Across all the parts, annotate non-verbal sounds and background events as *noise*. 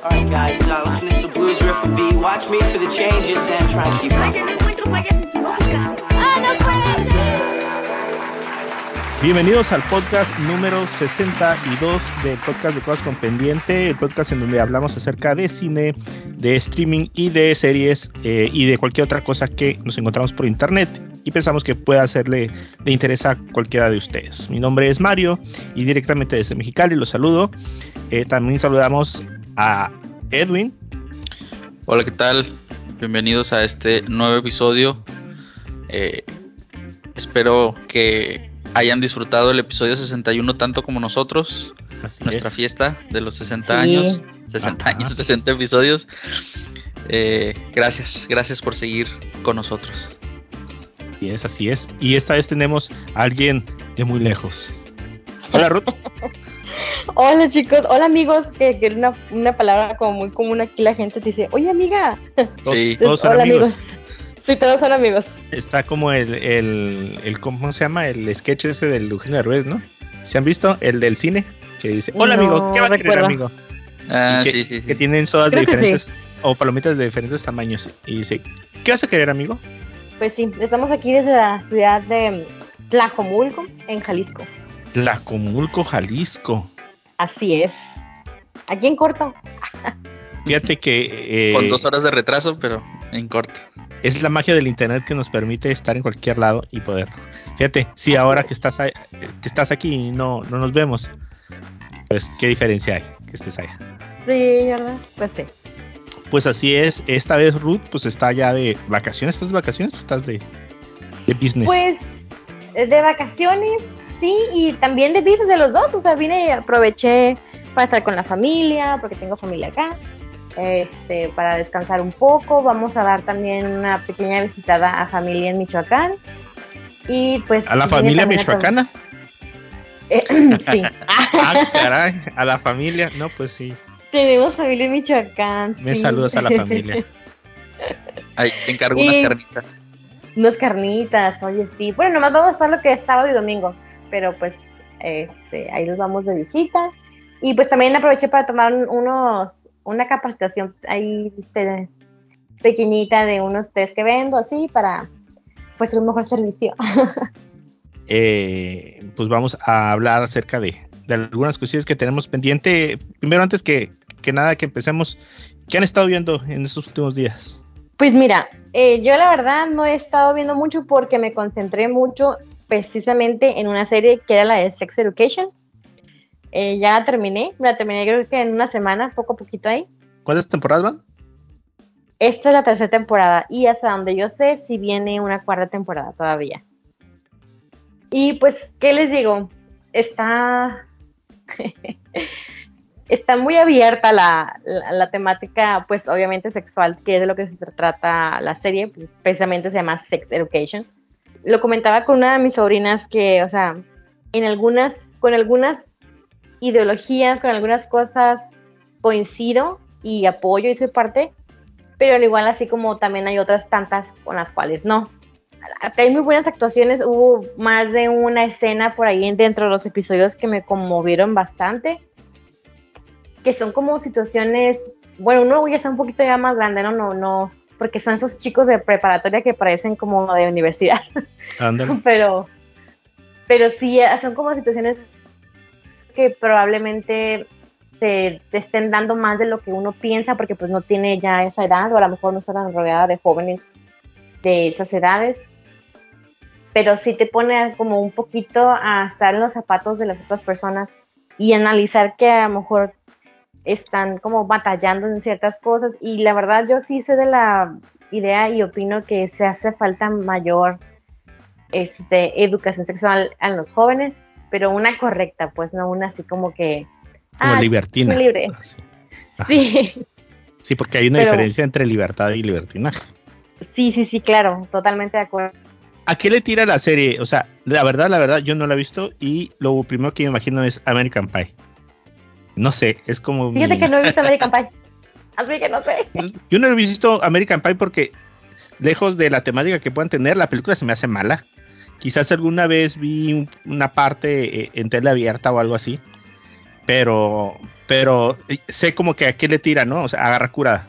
Alright guys, uh, listen to some blues riff and beat. Watch me for the changes and try to keep up. Vaya, no encuentro fallas en su lógica. ¡Ah, no puede ser! Bienvenidos al podcast número 62 del podcast de Cosas con Pendiente, el podcast en donde hablamos acerca de cine, de streaming y de series eh, y de cualquier otra cosa que nos encontramos por internet y pensamos que pueda hacerle de interés a cualquiera de ustedes. Mi nombre es Mario y directamente desde Mexicali los saludo. Eh, también saludamos a Edwin. Hola, ¿qué tal? Bienvenidos a este nuevo episodio. Eh, espero que hayan disfrutado el episodio 61 tanto como nosotros. Así nuestra es. fiesta de los 60 Sí. años. 60 Ajá. años, 60 episodios. Eh, gracias, gracias por seguir con nosotros. Así es, así es. Y esta vez tenemos a alguien de muy lejos. Hola Ruth. *laughs* Hola chicos, hola amigos, que, que una, una palabra como muy común aquí la gente te dice, oye amiga. Sí. todos son hola amigos. Sí, todos son amigos. Está como el, el, el- ¿cómo se llama? El sketch ese del Eugenio Derbez, ¿no? ¿Se han visto? El del cine, que dice, hola No, amigo, ¿qué va a querer amigo? Ah, que, sí, sí, sí. que tienen sodas de Creo diferentes, o palomitas de diferentes tamaños. Y dice, ¿qué vas a querer amigo? Pues sí, estamos aquí desde la ciudad de Tlajomulco, en Jalisco. Tlacomulco, Jalisco. Así es. Aquí en corto. Fíjate que eh, Con dos horas de retraso, pero en corto. es la magia del internet que nos permite estar en cualquier lado y poder. Fíjate, si ahora que estás, ahí- que estás aquí y no, no nos vemos, pues qué diferencia hay que estés allá. Sí, ¿verdad? Pues sí. Pues así es, esta vez Ruth pues está ya de vacaciones, ¿estás de vacaciones? ¿Estás de, de business? Pues eh, de vacaciones, sí, y también de business de los dos. O sea, vine y aproveché para estar con la familia, porque tengo familia acá. Este, para descansar un poco. Vamos a dar también una pequeña visitada a familia en Michoacán. Y pues. ¿A la familia michoacana? Eh, *laughs* sí. Ah, caray, a la familia, no, pues sí, Tenemos familia en Michoacán. me sí. saludas a la familia. *laughs* Ahí te encargo unas carnitas. Unas carnitas, oye, sí. Bueno, nomás vamos a estar lo que es sábado y domingo. Pero pues, este, ahí nos vamos de visita. Y pues también aproveché para tomar un- unos, una capacitación ahí, este, pequeñita de unos test que vendo, así, para ofrecer un mejor servicio. *laughs* Eh, pues vamos a hablar acerca de, de algunas cosillas que tenemos pendiente. Primero, antes que, que nada, que empecemos, ¿qué han estado viendo en estos últimos días? Pues mira, eh, yo la verdad no he estado viendo mucho porque me concentré mucho precisamente en una serie que era la de Sex Education. Eh, ya la terminé, la terminé creo que en una semana, poco a poquito ahí. ¿Cuántas temporadas van? Esta es la tercera temporada y hasta donde yo sé si viene una cuarta temporada todavía. Y pues, ¿qué les digo? Está... *laughs* Está muy abierta la, la- la temática, pues obviamente sexual, que es de lo que se trata la serie, pues, precisamente se llama Sex Education. Lo comentaba con una de mis sobrinas que, o sea, en algunas, con algunas ideologías, con algunas cosas coincido y apoyo y soy parte, pero al igual así como también hay otras tantas con las cuales no. Hay muy buenas actuaciones, hubo más de una escena por ahí dentro de los episodios que me conmovieron bastante, que son como situaciones, bueno, uno ya está un poquito ya más grande, ¿no? No, no, porque son esos chicos de preparatoria que parecen como de universidad, *laughs* Ándale. pero, pero sí, son como situaciones que probablemente se, se estén dando más de lo que uno piensa porque pues no tiene ya esa edad o a lo mejor no está tan rodeada de jóvenes de esas edades pero sí te pone como un poquito a estar en los zapatos de las otras personas y analizar que a lo mejor están como batallando en ciertas cosas y la verdad yo sí soy de la idea y opino que se hace falta mayor este, educación sexual a los jóvenes, pero una correcta, pues no una así como que... Como ah, libertina. libre. Sí. *laughs* Sí, Sí, porque hay una Pero- diferencia entre libertad y libertinaje. sí, sí, sí, claro, totalmente de acuerdo. ¿A qué le tira la serie? O sea, la verdad, la verdad, yo no la he visto y lo primero que me imagino es American Pie. No sé, es como... mi- Fíjate que no he visto American Pie, *laughs* así que no sé. Yo no he visto American Pie porque, lejos de la temática que puedan tener, la película se me hace mala. Quizás alguna vez vi un- una parte eh, en tele abierta o algo así. Pero, pero eh, sé como que a qué le tira, ¿no? O sea, agarra curada.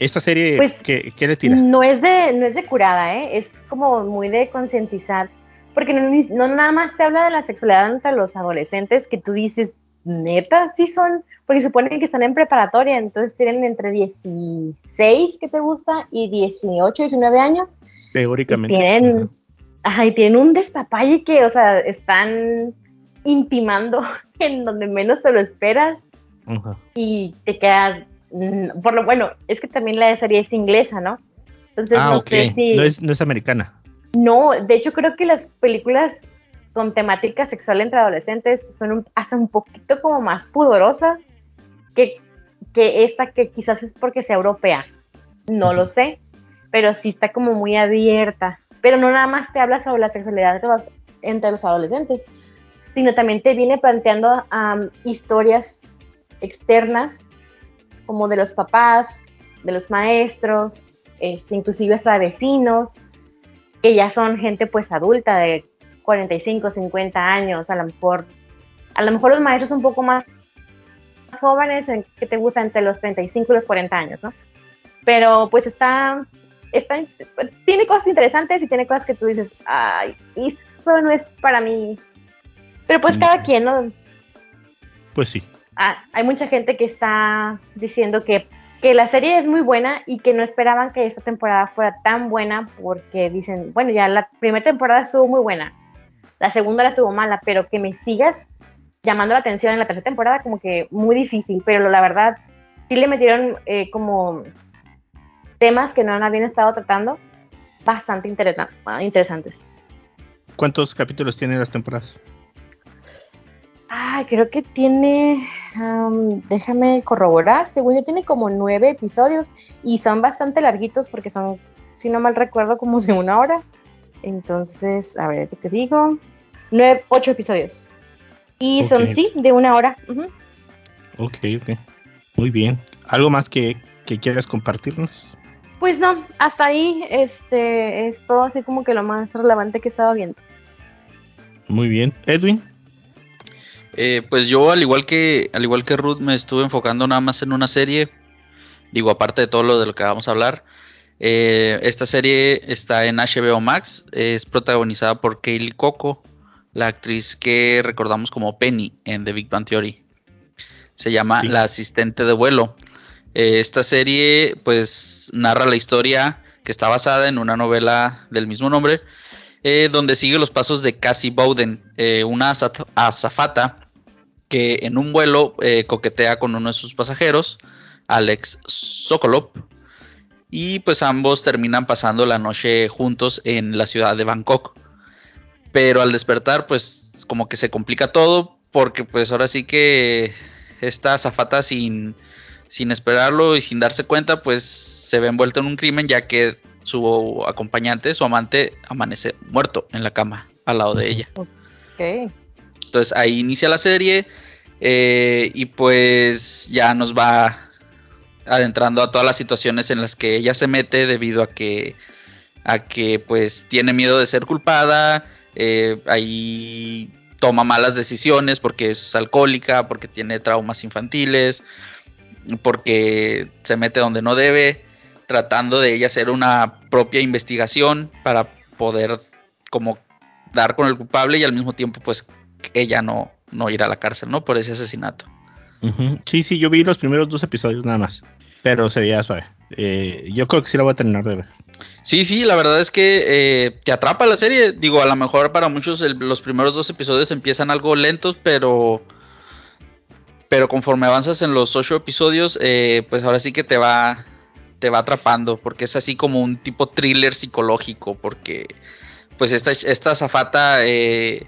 Esta serie, Pues, ¿qué, qué le tira? No es de, no es de curada, ¿eh? es como muy de concientizar, porque no, no nada más te habla de la sexualidad entre los adolescentes que tú dices, neta, sí son, porque suponen que están en preparatoria, entonces tienen entre 16 que te gusta y 18, 19 años, y Teóricamente. tienen, ajá, y tienen un despapalle que, o sea, están intimando *laughs* en donde menos te lo esperas. Ujú. y te quedas, mm, por lo bueno, es que también la serie es inglesa, ¿no? Entonces Ah, no sé si... No, es, no es americana. No, de hecho creo que las películas con temática sexual entre adolescentes son un- hasta un poquito como más pudorosas que, que esta que quizás es porque sea europea. No lo sé, pero sí está como muy abierta. Pero no nada más te habla sobre la sexualidad entre los, adolescentes, sino también te viene planteando am, historias externas como de los papás, de los maestros, este, inclusive hasta de vecinos, que ya son gente pues adulta de 45, 50 años, a lo mejor, a lo mejor los maestros un poco más jóvenes, en, que te gustan entre los 35 y los 40 años, ¿no? Pero pues está, está, tiene cosas interesantes y tiene cosas que tú dices, ay, eso no es para mí. Pero pues cada quien, ¿no? Pues sí. Ah, hay mucha gente que está diciendo que, que la serie es muy buena y que no esperaban que esta temporada fuera tan buena porque dicen, bueno, ya la primera temporada estuvo muy buena, la segunda la estuvo mala, pero que me sigas llamando la atención en la tercera temporada como que muy difícil, pero la verdad sí le metieron eh, como temas que no habían estado tratando bastante interesa- interesantes. ¿Cuántos capítulos tienen las temporadas? Ay, creo que tiene, am, déjame corroborar, según yo tiene como nueve episodios y son bastante larguitos porque son, si no mal recuerdo, como de una hora. Entonces, a ver, ¿qué te digo? Nueve, ocho episodios. Y son, sí, de una hora. Ujú. Ok, ok. Muy bien. ¿Algo más que, que quieras compartirnos? Pues no, hasta ahí este, es todo así como que lo más relevante que estaba viendo. Muy bien. Edwin. Eh, pues yo, al igual que, al igual que Ruth, me estuve enfocando nada más en una serie. Digo, aparte de todo lo de lo que vamos a hablar. Eh, esta serie está en HBO Max. Es protagonizada por Kaylee Coco, la actriz que recordamos como Penny en The Big Bang Theory. Se llama Sí. La asistente de vuelo. Eh, esta serie, pues, narra la historia que está basada en una novela del mismo nombre, eh, donde sigue los pasos de Cassie Bowden, eh, una azafata que en un vuelo eh, coquetea con uno de sus pasajeros, Alex Sokolov, y pues ambos terminan pasando la noche juntos en la ciudad de Bangkok. Pero al despertar, pues como que se complica todo, porque pues ahora sí que esta azafata sin, sin esperarlo y sin darse cuenta, pues se ve envuelto en un crimen, ya que su acompañante, su amante, amanece muerto en la cama al lado de ella. Ok. Entonces ahí inicia la serie eh, y pues ya nos va adentrando a todas las situaciones en las que ella se mete debido a que a que pues tiene miedo de ser culpada, eh, ahí toma malas decisiones porque es alcohólica, porque tiene traumas infantiles, porque se mete donde no debe, tratando de ella hacer una propia investigación para poder como dar con el culpable y al mismo tiempo pues ella no, no ir a la cárcel, ¿no? Por ese asesinato. Sí, sí, yo vi los primeros dos episodios nada más. Pero se veía suave. Eh, yo creo que sí la voy a terminar de ver. Sí, sí, la verdad es que eh, te atrapa la serie. Digo, a lo mejor para muchos el- los primeros dos episodios empiezan algo lentos, pero pero conforme avanzas en los ocho episodios, eh, pues ahora sí que te va te va atrapando, porque es así como un tipo thriller psicológico, porque pues esta esta zafata eh,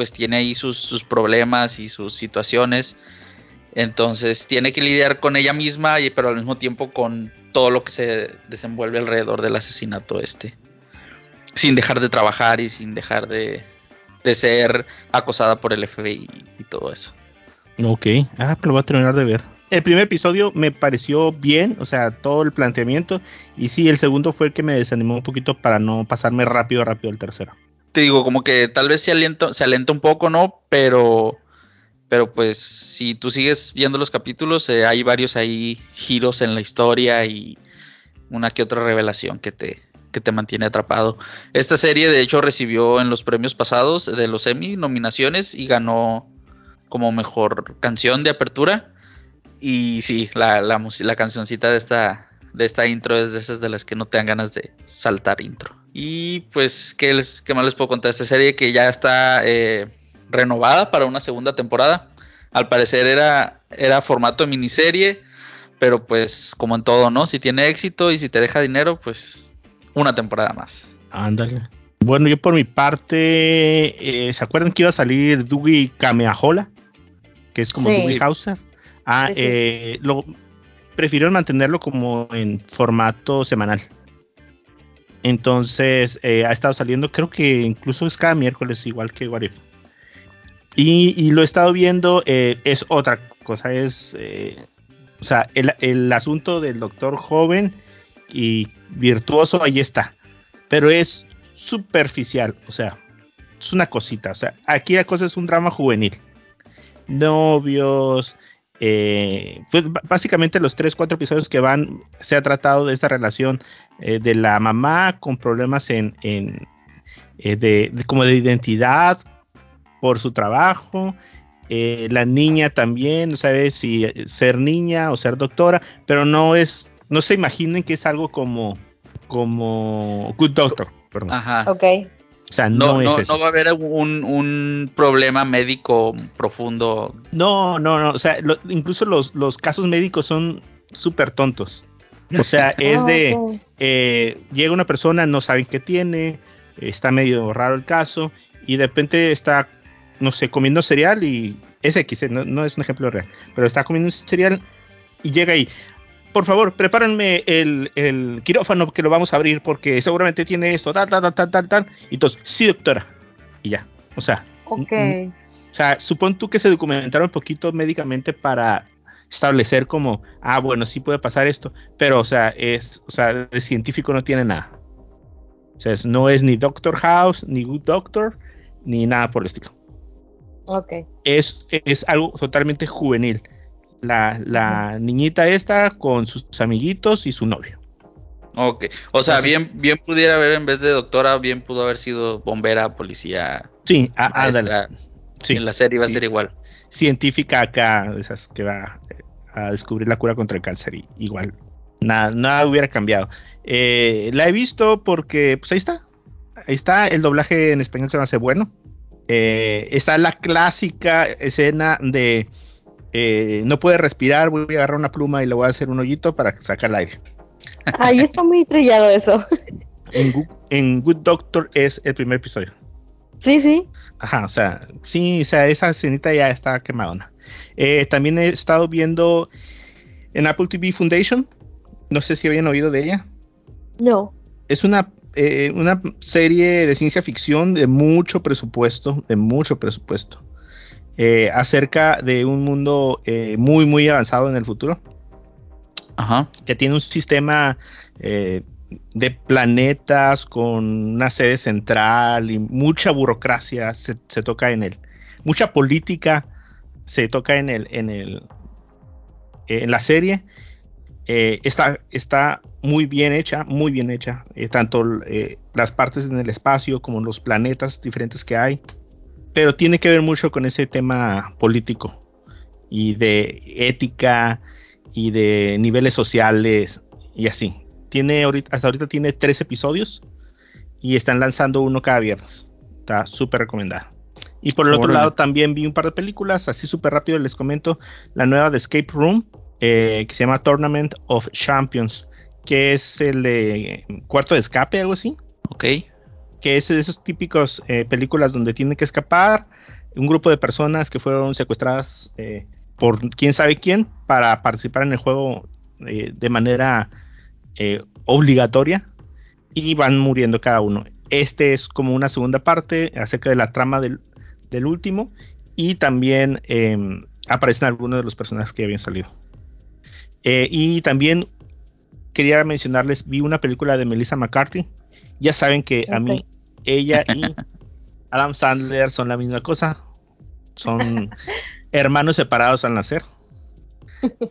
pues tiene ahí sus, sus problemas y sus situaciones. Entonces tiene que lidiar con ella misma, y, pero al mismo tiempo con todo lo que se desenvuelve alrededor del asesinato este. Sin dejar de trabajar y sin dejar de, de ser acosada por el FBI y todo eso. Ok, ah, pero lo voy a terminar de ver. El primer episodio me pareció bien, o sea, todo el planteamiento. Y sí, el segundo fue el que me desanimó un poquito para no pasarme rápido, rápido al tercero. Te digo, como que tal vez se alienta, se alenta un poco, ¿no? Pero Pero pues si tú sigues viendo los capítulos, eh, hay varios ahí giros en la historia y una que otra revelación que te, que te mantiene atrapado. Esta serie de hecho recibió en los premios pasados de los Emmy nominaciones y ganó como mejor canción de apertura. Y sí, la, la, la cancioncita de esta, de esta intro es de esas de las que no te dan ganas de saltar intro. Y pues, ¿qué, les, qué más les puedo contar esta serie? Que ya está eh, renovada para una segunda temporada. Al parecer era, era formato de miniserie, pero pues como en todo, ¿no? Si tiene éxito y si te deja dinero, pues una temporada más. Ándale. Bueno, yo por mi parte, eh, ¿se acuerdan que iba a salir Dougie Kameahola? Que es como Sí. Dougie Hauser. Ah, Sí, sí. eh, lo prefirieron mantenerlo como en formato semanal. Entonces, eh, ha estado saliendo, creo que incluso es cada miércoles, igual que What If. Y, lo he estado viendo, eh, es otra cosa, es, eh, o sea, el, el asunto del doctor joven y virtuoso, ahí está. Pero es superficial, o sea, es una cosita. O sea, aquí la cosa es un drama juvenil. Novios, eh, pues básicamente los tres, cuatro episodios que van, se ha tratado de esta relación eh, de la mamá con problemas en, en, eh, de, de- como de identidad por su trabajo. eh, la niña también, no sabe si ser niña o ser doctora, pero no es, no se imaginen que es algo como, como Good Doctor, perdón. Ajá. Ok. O sea, no, No, no, es eso. no va a haber un, un problema médico profundo. No, no, no. O sea, lo- incluso los, los casos médicos son súper tontos. O sea, *laughs* es Ah, de ok. eh, llega una persona, no saben qué tiene, está medio raro el caso, y de repente está, no sé, comiendo cereal y es X, eh, no, no es un ejemplo real, pero está comiendo un cereal y llega ahí. Por favor, prepárenme el, el quirófano que lo vamos a abrir porque seguramente tiene esto, tal, tal, tal, tal, tal. Y entonces, sí, doctora. Y ya. O sea, Ok. mm, o sea, supón tú que se documentaron un poquito médicamente para establecer como, ah, bueno, sí puede pasar esto, pero, o sea, es, o sea, de científico no tiene nada. O sea, es- no es ni Doctor House, ni Good Doctor, ni nada por el estilo. Ok. Es, es algo totalmente juvenil. La, la niñita esta con sus amiguitos y su novio. Ok. O sea, Así- bien, bien pudiera haber en vez de doctora, bien pudo haber sido bombera, policía. Sí, maestra. Sí, en la serie va sí. a ser igual. científica acá, de esas que va eh, a descubrir la cura contra el cáncer y igual nada, nada hubiera cambiado. Eh, la he visto porque, pues ahí está, ahí está, el doblaje en español se me hace bueno. Eh, está la clásica escena de eh, no puede respirar, voy a agarrar una pluma y le voy a hacer un hoyito para sacar el aire. Ahí está muy trillado eso. En, Good Doctor es el primer episodio. Sí, sí. Ajá, o sea, sí, o sea, esa escenita ya está quemadona. Eh, también he estado viendo en Apple TV Foundation. No sé si habían oído de ella. No. Es una, eh, una serie de ciencia ficción de mucho presupuesto, de mucho presupuesto, eh, acerca de un mundo eh, muy, muy avanzado en el futuro, Ajá. que tiene un sistema eh, de planetas con una sede central y mucha burocracia se, se toca en él, mucha política se toca en el, en el, en la serie. Está, está muy bien hecha, muy bien hecha, tanto las partes en el espacio como los planetas diferentes que hay, pero tiene que ver mucho con ese tema político y de ética y de niveles sociales y así. Tiene ahorita, hasta ahorita tiene tres episodios y están lanzando uno cada viernes. Está súper recomendada. Y por el otro lado también vi un par de películas, así súper rápido les comento, la nueva de Escape Room, eh, que se llama Tournament of Champions, que es el de cuarto de escape, algo así, Ok. Que es de esos típicos eh, películas donde tienen que escapar un grupo de personas que fueron secuestradas eh, por quién sabe quién para participar en el juego eh, de manera eh, obligatoria y van muriendo cada uno. Este es como una segunda parte acerca de la trama del, último y también eh, aparecen algunos de los personajes que habían salido. Y también quería mencionarles, vi una película de Melissa McCarthy. Ya saben que a mí, ella *laughs* y Adam Sandler son la misma cosa. Son *laughs* hermanos separados al nacer. *laughs*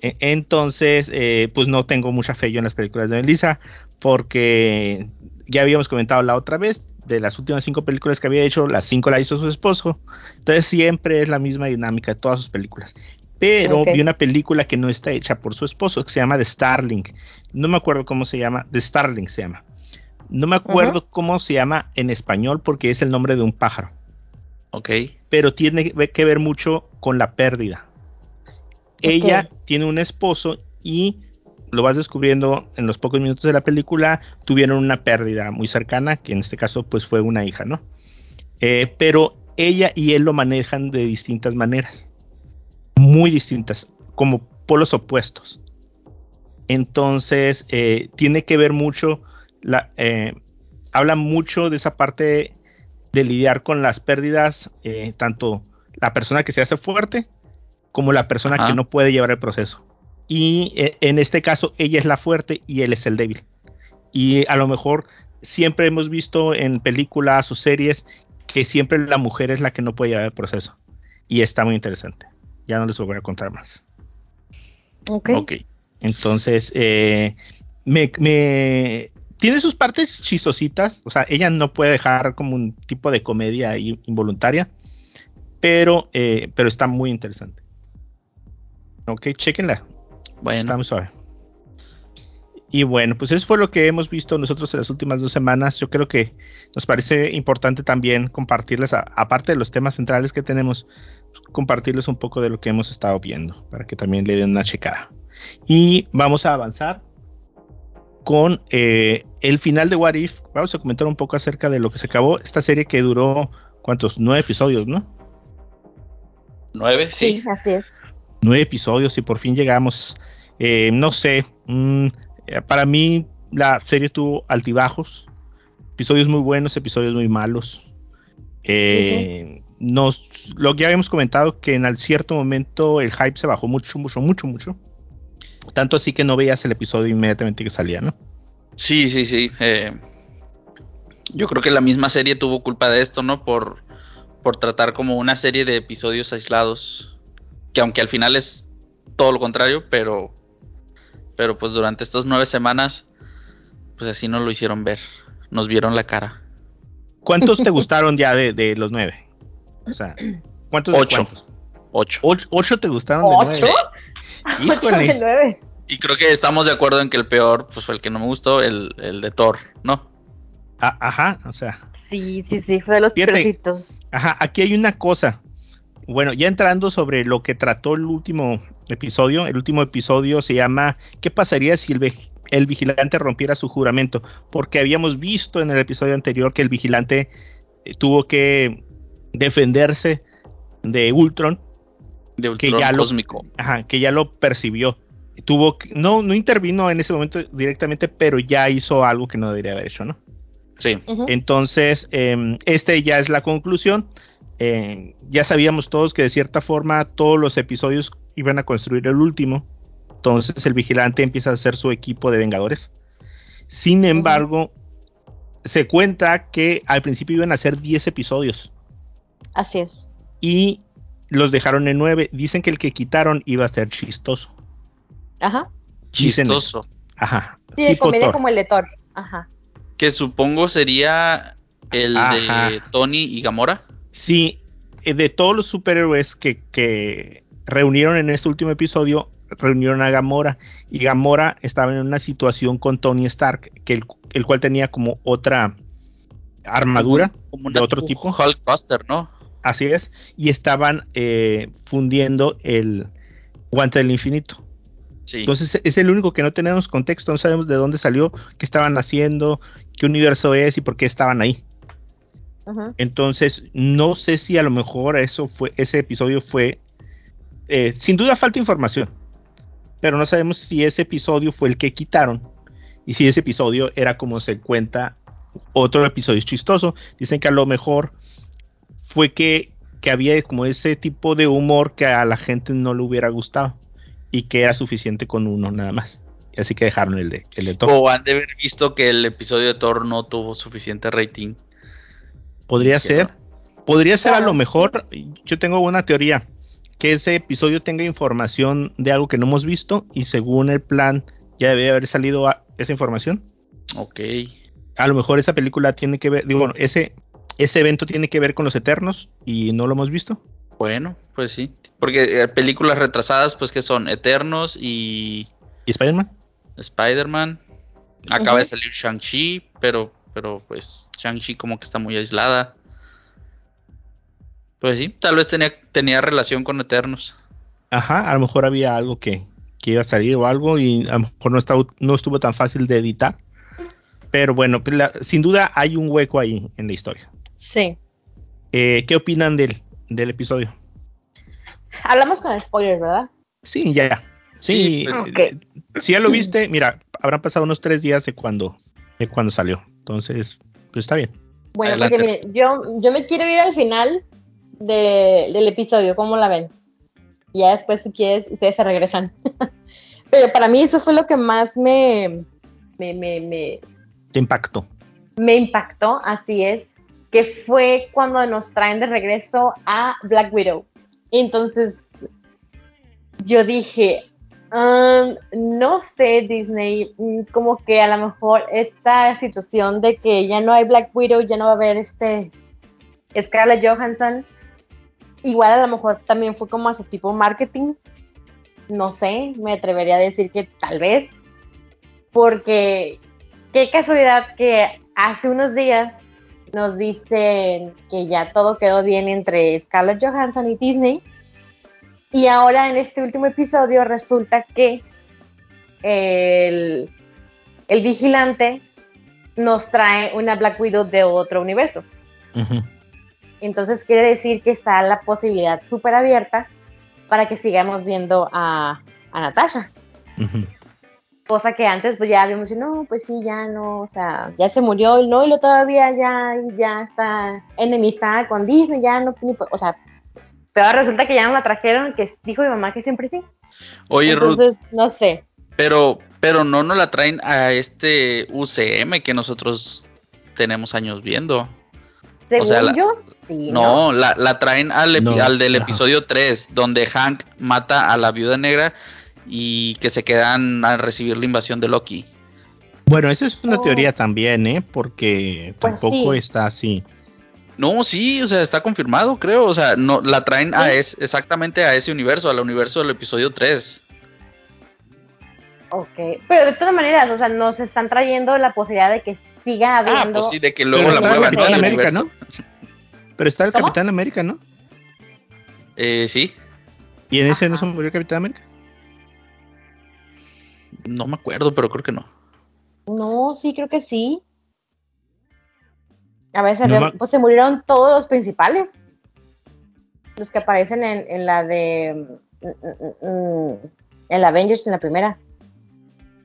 E- Entonces, eh, pues no tengo mucha fe yo en las películas de Melissa, porque ya habíamos comentado la otra vez, de las últimas cinco películas que había hecho, las cinco la hizo su esposo. Entonces siempre es la misma dinámica de todas sus películas. Pero vi una película que no está hecha por su esposo, que se llama The Starling. No me acuerdo cómo se llama, The Starling se llama. No me acuerdo cómo se llama en español porque es el nombre de un pájaro Ok. pero tiene que ver mucho con la pérdida. Ella tiene un esposo y lo vas descubriendo en los pocos minutos de la película, tuvieron una pérdida muy cercana, que en este caso pues fue una hija, ¿no? Eh, pero ella y él lo manejan de distintas maneras, muy distintas, como polos opuestos. Entonces, eh, tiene que ver mucho, la, eh, habla mucho de esa parte de lidiar con las pérdidas, eh, tanto la persona que se hace fuerte como la persona Ajá. que no puede llevar el proceso. Y eh, en este caso ella es la fuerte y él es el débil. Y a lo mejor siempre hemos visto en películas o series que siempre la mujer es la que no puede llevar el proceso. Y está muy interesante. Ya no les voy a contar más. Ok. Ok. Entonces, eh, me, me- tiene sus partes chistositas. O sea, ella no puede dejar como un tipo de comedia involuntaria. Pero, eh, pero está muy interesante. Ok, chequenla. Bueno. Está muy suave. Y bueno, pues eso fue lo que hemos visto nosotros en las últimas dos semanas. Yo creo que nos parece importante también compartirles, a- aparte de los temas centrales que tenemos, compartirles un poco de lo que hemos estado viendo para que también le den una checada. Y vamos a avanzar con eh, el final de What If. Vamos a comentar un poco acerca de lo que se acabó. Esta serie que duró, ¿cuántos? Nueve episodios, ¿no? Nueve, sí. Sí, así es. nueve episodios y por fin llegamos. Eh, no sé, mm, para mí la serie tuvo altibajos, episodios muy buenos, episodios muy malos. Eh, Nos, lo que ya habíamos comentado que en cierto momento el hype se bajó mucho, mucho, mucho, mucho. Tanto así que no veías el episodio inmediatamente que salía, ¿no? Sí, sí, sí. eh, yo creo que la misma serie tuvo culpa de esto, ¿no? Por, por tratar como una serie de episodios aislados. Que aunque al final es todo lo contrario, pero. Pero pues durante estas nueve semanas. Pues así nos lo hicieron ver. Nos vieron la cara. ¿Cuántos te *laughs* gustaron ya de, de los nueve? O sea, ¿cuántos de Ocho. cuántos? Ocho. ¿Ocho, ocho te gustaron de ¿Ocho? nueve? *laughs* Y creo que estamos de acuerdo en que el peor, pues fue el que no me gustó, el, el de Thor, ¿no? A- ajá, o sea, Sí, sí, sí, fue de los Fíjate. peorcitos. Ajá, aquí hay una cosa. Bueno, ya entrando sobre lo que trató el último episodio, el último episodio se llama ¿Qué pasaría si el, el vigilante rompiera su juramento? Porque habíamos visto en el episodio anterior que el vigilante eh, tuvo que defenderse de Ultron, De Que ya lo- cósmico. ajá, que ya lo percibió. Tuvo que- no, no intervino en ese momento directamente, pero ya hizo algo que no debería haber hecho, ¿no? Sí. Entonces, eh, este ya es la conclusión. Eh, ya sabíamos todos que de cierta forma todos los episodios iban a construir el último. Entonces el vigilante empieza a hacer su equipo de Vengadores. Sin embargo, se cuenta que al principio iban a ser 10 episodios Así es. y los dejaron en 9. Dicen que el que quitaron iba a ser chistoso. Ajá. Chistoso. Ajá. Sí, de tipo comedia Thor. como el de Thor. Ajá. Que supongo sería el Ajá. de Tony y Gamora. Sí, eh, de todos los superhéroes que, que reunieron en este último episodio, reunieron a Gamora. Y Gamora estaba en una situación con Tony Stark, que el, el cual tenía como otra armadura Como de otro tipo. Hulkbuster, ¿no? Así es. Y estaban eh, fundiendo el guante del infinito. Sí. Entonces es el único que no tenemos contexto, no sabemos de dónde salió, qué estaban haciendo, qué universo es y por qué estaban ahí. Entonces, no sé si a lo mejor eso fue, ese episodio fue. eh, sin duda falta información. Pero no sabemos si ese episodio fue el que quitaron. Y si ese episodio era como se cuenta otro episodio chistoso. Dicen que a lo mejor fue que, que había como ese tipo de humor que a la gente no le hubiera gustado. Y que era suficiente con uno nada más. Así que dejaron el de, el de Thor. O han de haber visto que el episodio de Thor no tuvo suficiente rating. Podría ser. Podría ser a lo mejor. Yo tengo una teoría. que ese episodio tenga información de algo que no hemos visto y según el plan ya debe haber salido a- esa información. Ok. A lo mejor esa película tiene que ver, digo, bueno, ese, ese evento tiene que ver con los Eternos y no lo hemos visto. Bueno, pues sí. Porque eh, películas retrasadas, pues que son Eternos y ¿Y Spider-Man? Spider-Man. Acaba de salir Shang-Chi, pero, pero pues Shang-Chi como que está muy aislada. Pues sí, tal vez tenía, tenía relación con Eternos. Ajá, a lo mejor había algo que, que iba a salir o algo y a lo mejor no, estaba- no estuvo tan fácil de editar. Pero bueno, la- sin duda hay un hueco ahí en la historia. Sí. Eh, ¿Qué opinan del, del episodio? Hablamos con spoilers, ¿verdad? Sí, ya, ya. Sí, Sí, pues, eh, si ya lo viste, mira, habrán pasado unos tres días de cuando, de cuando salió. Entonces, pues está bien. Bueno, Adelante. porque miren, yo, yo me quiero ir al final de- del episodio, ¿cómo la ven? Y ya después, si quieres, ustedes se regresan. *laughs* Pero para mí eso fue lo que más me, me, me, me, Te impactó. me impactó, así es, que fue cuando nos traen de regreso a Black Widow. Entonces, yo dije, "Um, no sé, Disney, mm, como que a lo mejor esta situación de que ya no hay Black Widow, ya no va a haber este Scarlett Johansson, igual a lo mejor también fue como ese tipo marketing, no sé, me atrevería a decir que tal vez, porque qué casualidad que hace unos días nos dicen que ya todo quedó bien entre Scarlett Johansson y Disney. Y ahora en este último episodio resulta que el, el vigilante nos trae una Black Widow de otro universo. Entonces quiere decir que está la posibilidad súper abierta para que sigamos viendo a, a Natasha. Ujú. Cosa que antes pues ya habíamos dicho, no, pues sí, ya no, o sea, ya se murió y no, y lo todavía ya, ya está enemistada con Disney, ya no, ni o sea, pero ahora resulta que ya no la trajeron, que dijo mi mamá que siempre sí. Oye, Ruth, Entonces, no sé. pero, pero no nos la traen a este UCM que nosotros tenemos años viendo. Según sea, la- yo, sí, ¿no? No, la, la traen al, epi- No, al del episodio 3, donde Hank mata a la viuda negra y que se quedan a recibir la invasión de Loki. Bueno, esa es una Oh. teoría también, ¿eh? Porque Pues tampoco sí. está así. No, sí, o sea, está confirmado, creo. O sea, no, la traen a es, exactamente a ese universo, al universo del episodio 3. Ok, pero de todas maneras, o sea, nos están trayendo la posibilidad de que siga Ah, habiendo... pues sí, de que luego Pero la está el muevan ¿no? Capitán al América, universo. ¿no? Pero está el ¿Cómo? Capitán América, ¿no? Eh, sí, Y en ese no se murió el Capitán América. No me acuerdo, pero creo que no. No, sí, creo que sí. A ver, se, No re- me- pues se murieron todos los principales. Los que aparecen en, en la de. mm, mm, mm, en la Avengers, en la primera.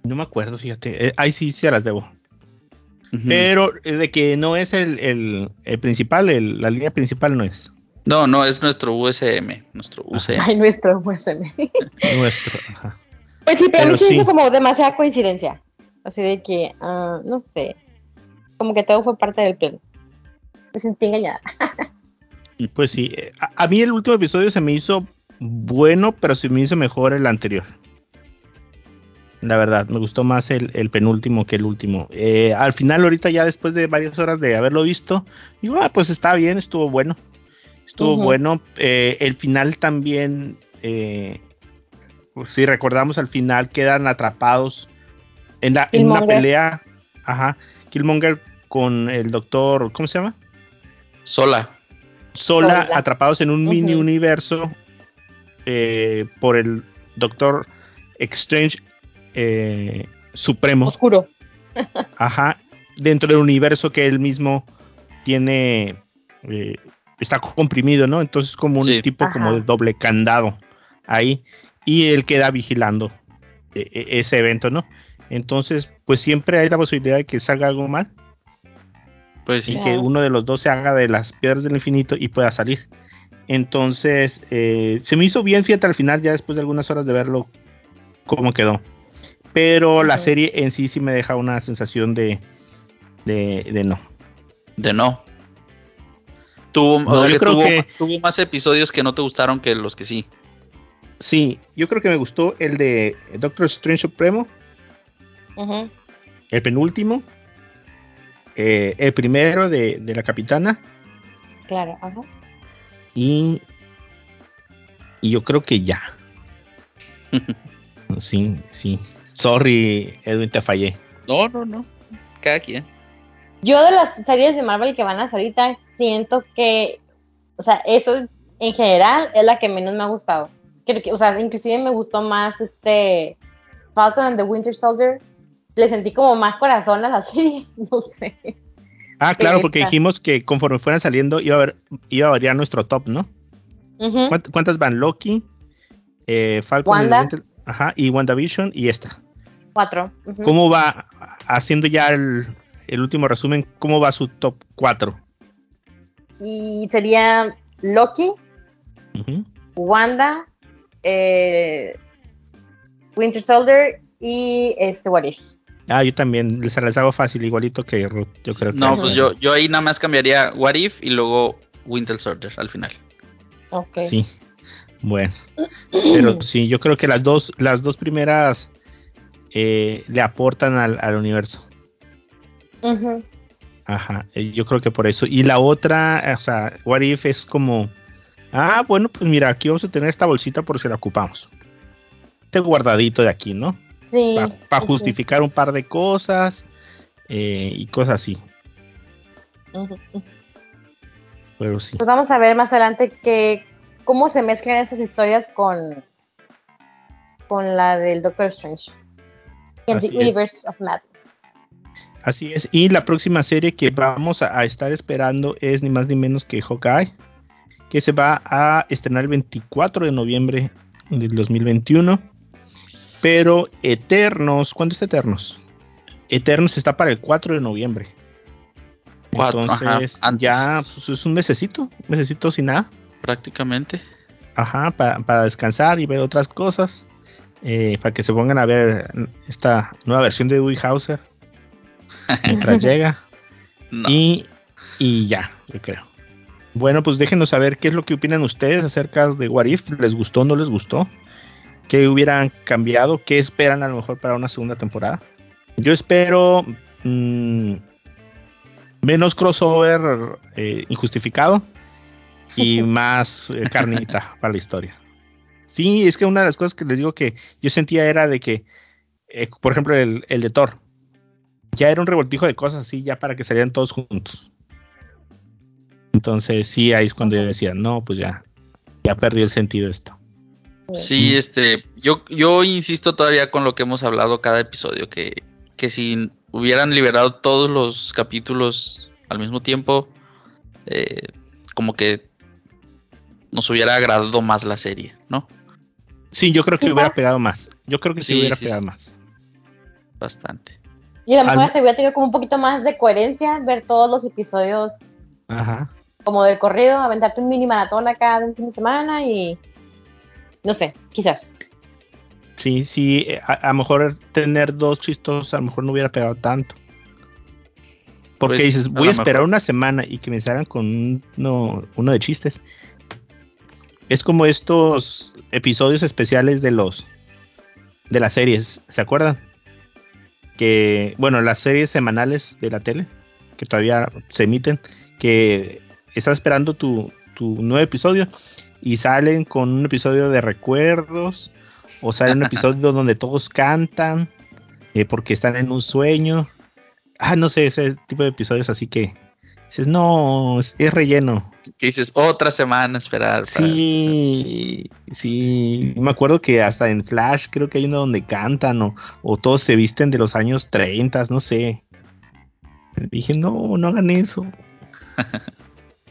No me acuerdo, fíjate. Eh, ahí sí se las debo. Pero eh, de que no es el, el- el principal, el- la línea principal no es. No, no, es nuestro USM, nuestro UCM. *laughs* Ay, nuestro USM. *laughs* Nuestro. Ajá. Pues sí, pero, a mí sí, hizo como demasiada coincidencia. Así de que, ah, no sé. Como que todo fue parte del plan. Me sentí engañada. *laughs* Pues sí. A, a mí el último episodio se me hizo bueno, pero se me hizo mejor el anterior. La verdad, me gustó más el, el penúltimo que el último. Eh, al final, ahorita ya después de varias horas de haberlo visto, digo, ah, pues está bien, estuvo bueno. Estuvo bueno. Eh, el final también, eh, si recordamos al final, quedan atrapados en, la, en una pelea. Ajá. Killmonger con el doctor, ¿cómo se llama? Sola. Sola, Sola. atrapados en un mini universo eh, por el Doctor Strange eh, Supremo. Oscuro. *laughs* Ajá. Dentro del universo que él mismo tiene. eh, está comprimido, ¿no? Entonces, como un Sí. tipo como de doble candado ahí. Y él queda vigilando eh, eh, ese evento, ¿no? Entonces, pues siempre hay la posibilidad de que salga algo mal Pues sí. y que uno de los dos se haga de las piedras del infinito y pueda salir. Entonces, eh, se me hizo bien, fíjate, al final, ya después de algunas horas de verlo, cómo quedó. Pero la serie en sí sí me deja una sensación de, de, de no. De no. Tuvo, No, o sea, yo que creo tuvo, que- tuvo más episodios que no te gustaron que los que sí. Sí, yo creo que me gustó el de Doctor Strange Supremo, el penúltimo, eh, el primero de, de la capitana Claro, ajá. y, y yo creo que ya. *laughs* sí, sí. Sorry, Edwin, te fallé. No, no, no. Cada quien. Yo de las series de Marvel que van a salir ahorita, siento que, o sea, eso en general es la que menos me ha gustado. Creo que, o sea, inclusive me gustó más este Falcon and the Winter Soldier. Le sentí como más corazón a la *laughs* serie, no sé. Ah, claro, porque dijimos que conforme fueran saliendo iba a, haber, iba a variar nuestro top, ¿no? Ujú. ¿Cuánt- ¿Cuántas van? Loki, eh, Falcon, Wanda. Winter- ajá, y WandaVision y esta. Cuatro. ¿Cómo va, haciendo ya el, el último resumen, cómo va su top 4? Y sería Loki, Wanda, eh, Winter Soldier y este What If. Ah, yo también, les, les hago fácil, igualito que Ruth, yo creo que No, es- pues yo, yo ahí nada más cambiaría What If y luego Winter Soldier al final. Ok. Sí, bueno. Pero *clears throat* sí, yo creo que las dos, las dos primeras eh, le aportan al, al universo. Ujú. Ajá, eh, yo creo que por eso. Y la otra, o sea, What If es como, ah, bueno, pues mira, aquí vamos a tener esta bolsita por si la ocupamos. Este guardadito de aquí, ¿no? Sí. Para sí, justificar un par de cosas eh, y cosas así. Pero sí. Pues vamos a ver más adelante que cómo se mezclan esas historias con con la del Doctor Strange. En The es. Universe of Madness. Así es. Y la próxima serie que vamos a, a estar esperando es ni más ni menos que Hawkeye, que se va a estrenar el 24 de noviembre del 2021. Pero Eternos, ¿cuándo está Eternos? Eternos está para el 4 de noviembre. Entonces, ya pues, es un mesecito, un mesecito sin nada. Prácticamente. Ajá, pa- para descansar y ver otras cosas. eh, para que se pongan a ver esta nueva versión de Dewey Hauser mientras *laughs* llega. No. Y, y ya, yo creo. Bueno, pues déjenos saber qué es lo que opinan ustedes acerca de What If. ¿Les gustó o no les gustó? ¿Qué hubieran cambiado? ¿Qué esperan a lo mejor para una segunda temporada? Yo espero mm, menos crossover eh, injustificado y *laughs* más eh, carnita para la historia. Sí, es que una de las cosas que les digo que yo sentía era de que, eh, por ejemplo, el, el de Thor, ya era un revoltijo de cosas así, ya para que salieran todos juntos. Entonces, sí, ahí es cuando yo decía, no, pues ya, ya perdió el sentido esto. Sí, este, yo, yo insisto todavía con lo que hemos hablado cada episodio, que, que si hubieran liberado todos los capítulos al mismo tiempo, eh, como que nos hubiera agradado más la serie, ¿no? Sí, yo creo que hubiera pegado más. Yo creo que sí, Sí, hubiera sí, pegado sí. más. Bastante. Y a lo mejor Al- se hubiera tenido como un poquito más de coherencia ver todos los episodios Ajá. Como de corrido, aventarte un mini maratón acá de un fin de semana y no sé, quizás. Sí, sí, eh, a, lo mejor tener dos chistos a lo mejor no hubiera pegado tanto. Porque Pues, dices, voy a esperar mejor. una semana y que me salgan con uno, uno de chistes. Es como estos episodios especiales de los de las series, ¿se acuerdan? Que, bueno, las series semanales de la tele, que todavía se emiten, que estás esperando tu, tu nuevo episodio y salen con un episodio de recuerdos o sale un episodio *laughs* donde todos cantan eh, porque están en un sueño. Ah, no sé, ese tipo de episodios así que dices, no, es, es relleno. Que dices, otra semana esperar. para- Sí, sí, me acuerdo que hasta en Flash creo que hay uno donde cantan o, o todos se visten de los años 30, no sé. Dije, no, no hagan eso. *laughs*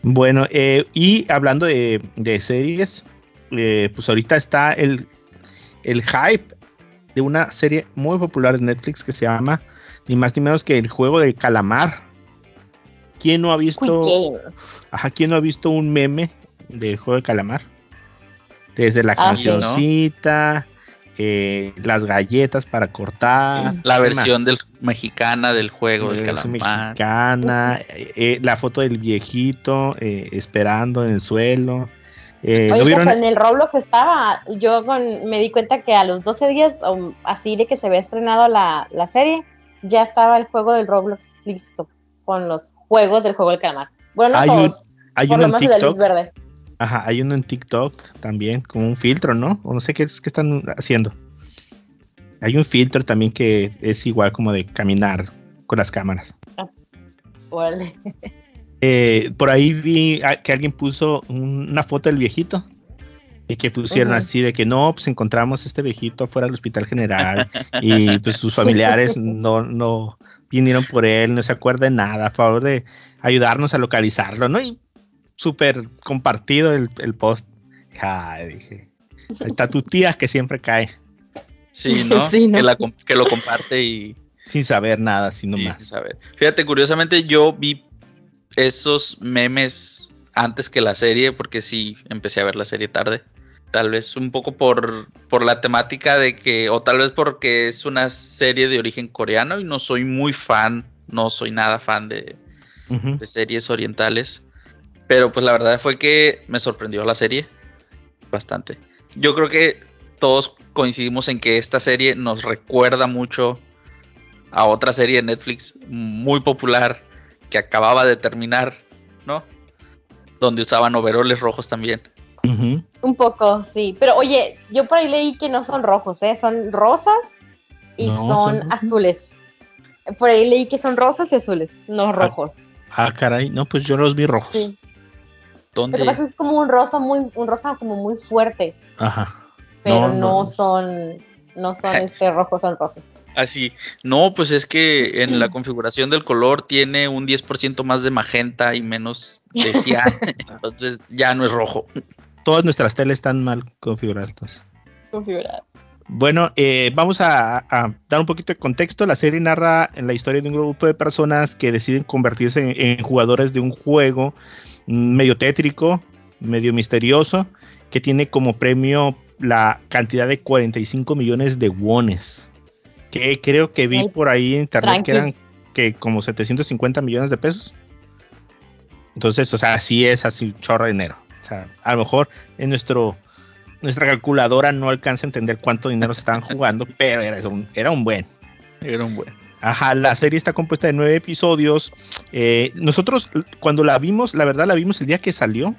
bueno, eh, y hablando de, de series, eh, pues ahorita está el, el hype de una serie muy popular de Netflix que se llama ni más ni menos que el juego de calamar. ¿Quién no ha visto? Ajá, ¿quién no ha visto un meme del juego de calamar? Desde la Ah, cancioncita, eh, las galletas para cortar. La ¿qué versión del mexicana del juego La del calamar. mexicana, eh, eh, la foto del viejito eh, esperando en el suelo. Eh, Oye, ¿no que vieron? hasta en el Roblox estaba. Yo con- me di cuenta que a los 12 días, o así de que se había estrenado la, la serie, ya estaba el juego del Roblox listo. Con los juegos del juego del calamar. Bueno, no Hay un- todos. Hay por uno lo en menos el de luz TikTok. verde. Ajá, hay uno en TikTok también, como un filtro, ¿no? O no sé qué es que están haciendo. Hay un filtro también que es igual como de caminar con las cámaras. Órale. Eh, por ahí vi a- que alguien puso un- una foto del viejito. Y que pusieron así de que no, pues encontramos este viejito fuera del hospital general. y pues sus familiares no, no vinieron por él, no se acuerda de nada, a favor de ayudarnos a localizarlo, ¿no? Y súper compartido el, el post. Ay, dije. Ahí está tu tía que siempre cae Sí, *laughs* ¿no? Sí, ¿no? Que, la com- que lo comparte y, sin saber nada, y nomás. sin saber. Fíjate, curiosamente yo vi esos memes antes que la serie, porque sí empecé a ver la serie tarde. Tal vez un poco por, por la temática de que, o tal vez porque es una serie de origen coreano y no soy muy fan, no soy nada fan de, de series orientales. Pero pues la verdad fue que me sorprendió la serie bastante. Yo creo que todos coincidimos en que esta serie nos recuerda mucho a otra serie de Netflix muy popular que acababa de terminar, ¿no? Donde usaban overoles rojos también. Un poco, sí. Pero oye, yo por ahí leí que no son rojos, ¿eh? Son rosas y No, son, azules. Por ahí leí que son rosas y azules, no rojos. Ah, caray, no, pues yo los vi rojos. Sí. Lo Donde que pasa es como un rosa muy, un rosa como muy fuerte, Ajá. pero No, no, no. son, no son este rojos, son rosas. así. No, pues es que en la configuración del color tiene un 10% más de magenta y menos de *laughs* cian. entonces ya no es rojo. Todas nuestras teles están mal configuradas. Configuradas. Bueno, eh, vamos a, a dar un poquito de contexto. La serie narra la historia de un grupo de personas que deciden convertirse en, en jugadores de un juego medio tétrico, medio misterioso, que tiene como premio la cantidad de 45 millones de wones. Que creo que vi Ay, por ahí en internet que eran que como 750 millones de pesos. Entonces, o sea, sí es así un chorro de dinero. O sea, a lo mejor en nuestro nuestra calculadora no alcanza a entender cuánto dinero se estaban jugando, *laughs* pero era un, era un buen. Era un buen. Ajá, la serie está compuesta de nueve episodios. Eh, nosotros cuando la vimos, la verdad la vimos el día que salió.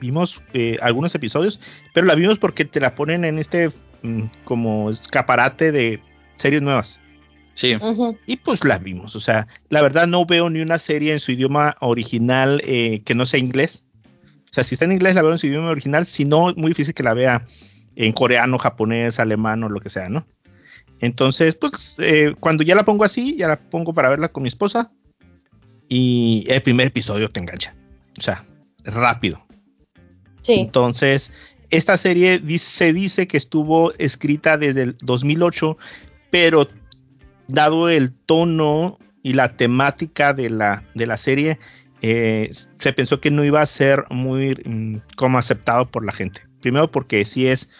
Vimos eh, algunos episodios, pero la vimos porque te la ponen en este mm, como escaparate de series nuevas. Sí. Y pues la vimos. O sea, la verdad no veo ni una serie en su idioma original eh, que no sea inglés. Sea, si está en inglés la veo en su idioma original. Si no, muy difícil que la vea en coreano, japonés, alemán o lo que sea, ¿no? Entonces, pues eh, cuando ya la pongo así, ya la pongo para verla con mi esposa. Y el primer episodio te engancha. O sea, rápido. Sí. Entonces, esta serie se dice que estuvo escrita desde el 2008, pero dado el tono y la temática de la, de la serie, eh, se pensó que no iba a ser muy mm, como aceptado por la gente. Primero porque sí es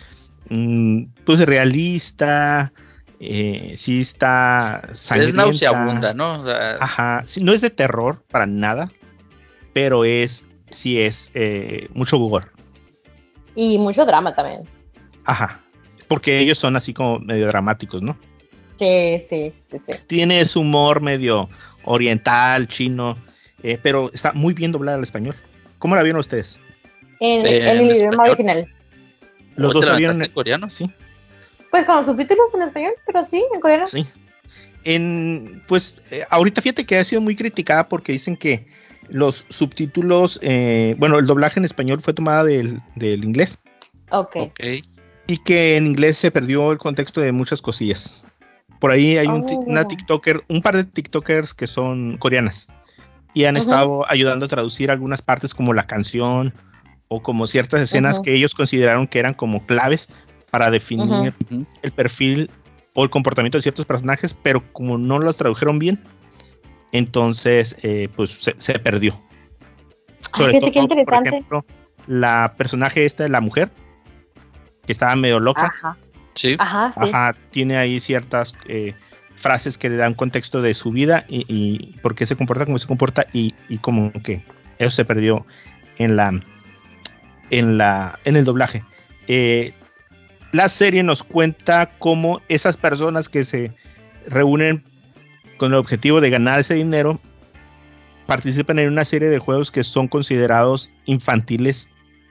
mm, pues realista, eh, sí está Es sangrienta. nauseabunda, ¿no? O sea, Ajá, sí, no es de terror para nada, pero es, sí es eh, mucho gore. Y mucho drama también. Ajá, porque ellos son así como medio dramáticos, ¿no? Sí, sí, sí, sí. Tiene su humor medio oriental, chino, eh, pero está muy bien doblada al español. ¿Cómo la vieron ustedes? En, Eh, en el en idioma español. original. Los ¿o dos la la vieron en coreano? Sí, Pues con los subtítulos en español, pero sí, en coreano. sí. En, pues eh, ahorita fíjate que ha sido muy criticada porque dicen que los subtítulos, eh, bueno, el doblaje en español fue tomada del, del inglés Ok. Ok. y que en inglés se perdió el contexto de muchas cosillas. Por ahí hay un Oh. una TikToker, un par de TikTokers que son coreanas y han estado ayudando a traducir algunas partes como la canción o como ciertas escenas que ellos consideraron que eran como claves para definir el perfil o el comportamiento de ciertos personajes, pero como no los tradujeron bien, entonces eh, pues se, se perdió. Ah, fíjate qué por interesante. ejemplo, la personaje esta de la mujer, que estaba medio loca, Ajá. Sí. Ajá, sí. Ajá, tiene ahí ciertas eh, frases que le dan contexto de su vida y, por qué se comporta como se comporta y, y como que eso se perdió en la en, la, en el doblaje. Eh, la serie nos cuenta cómo esas personas que se reúnen con el objetivo de ganar ese dinero participan en una serie de juegos que son considerados infantiles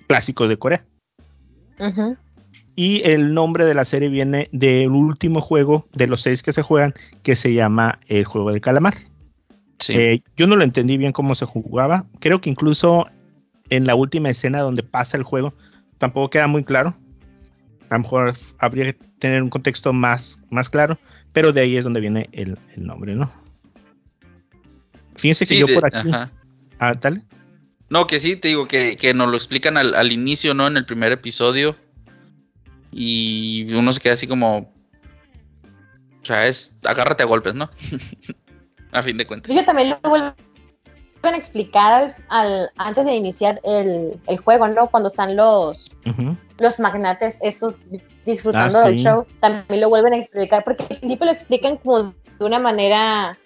clásicos de Corea. Y el nombre de la serie viene del último juego de los seis que se juegan, que se llama El Juego del Calamar. Eh, yo no lo entendí bien cómo se jugaba. Creo que incluso en la última escena donde pasa el juego, tampoco queda muy claro. A lo mejor habría que tener un contexto más, más claro, pero de ahí es donde viene el, nombre, ¿no? Fíjense que yo por aquí. Ah, tal. No, que sí, te digo que, que nos lo explican al, al, inicio, ¿no? En el primer episodio. Y uno se queda así como. O sea, es. Agárrate a golpes, ¿no? *laughs* a fin de cuentas. Yo también lo vuelvo a explicar al, antes de iniciar el, el, juego, ¿no? Cuando están los, los magnates estos disfrutando ah, del show, también lo vuelven a explicar, porque al principio lo explican como de una manera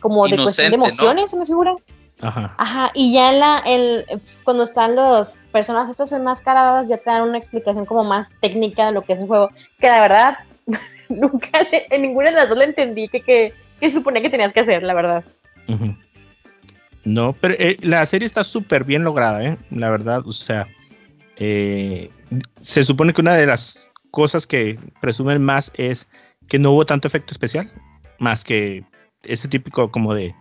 como de cuestión de emociones, ¿se me figura? Ajá. Ajá, y ya en la, el, cuando están las personas estas enmascaradas, ya te dan una explicación como más técnica de lo que es el juego, que la verdad, *laughs* nunca en ninguna de las dos le entendí que, que, que supone que tenías que hacer, la verdad. No, pero eh, la serie está súper bien lograda, ¿eh? La verdad, o sea, eh, se supone que una de las cosas que presumen más es que no hubo tanto efecto especial, más que ese típico como de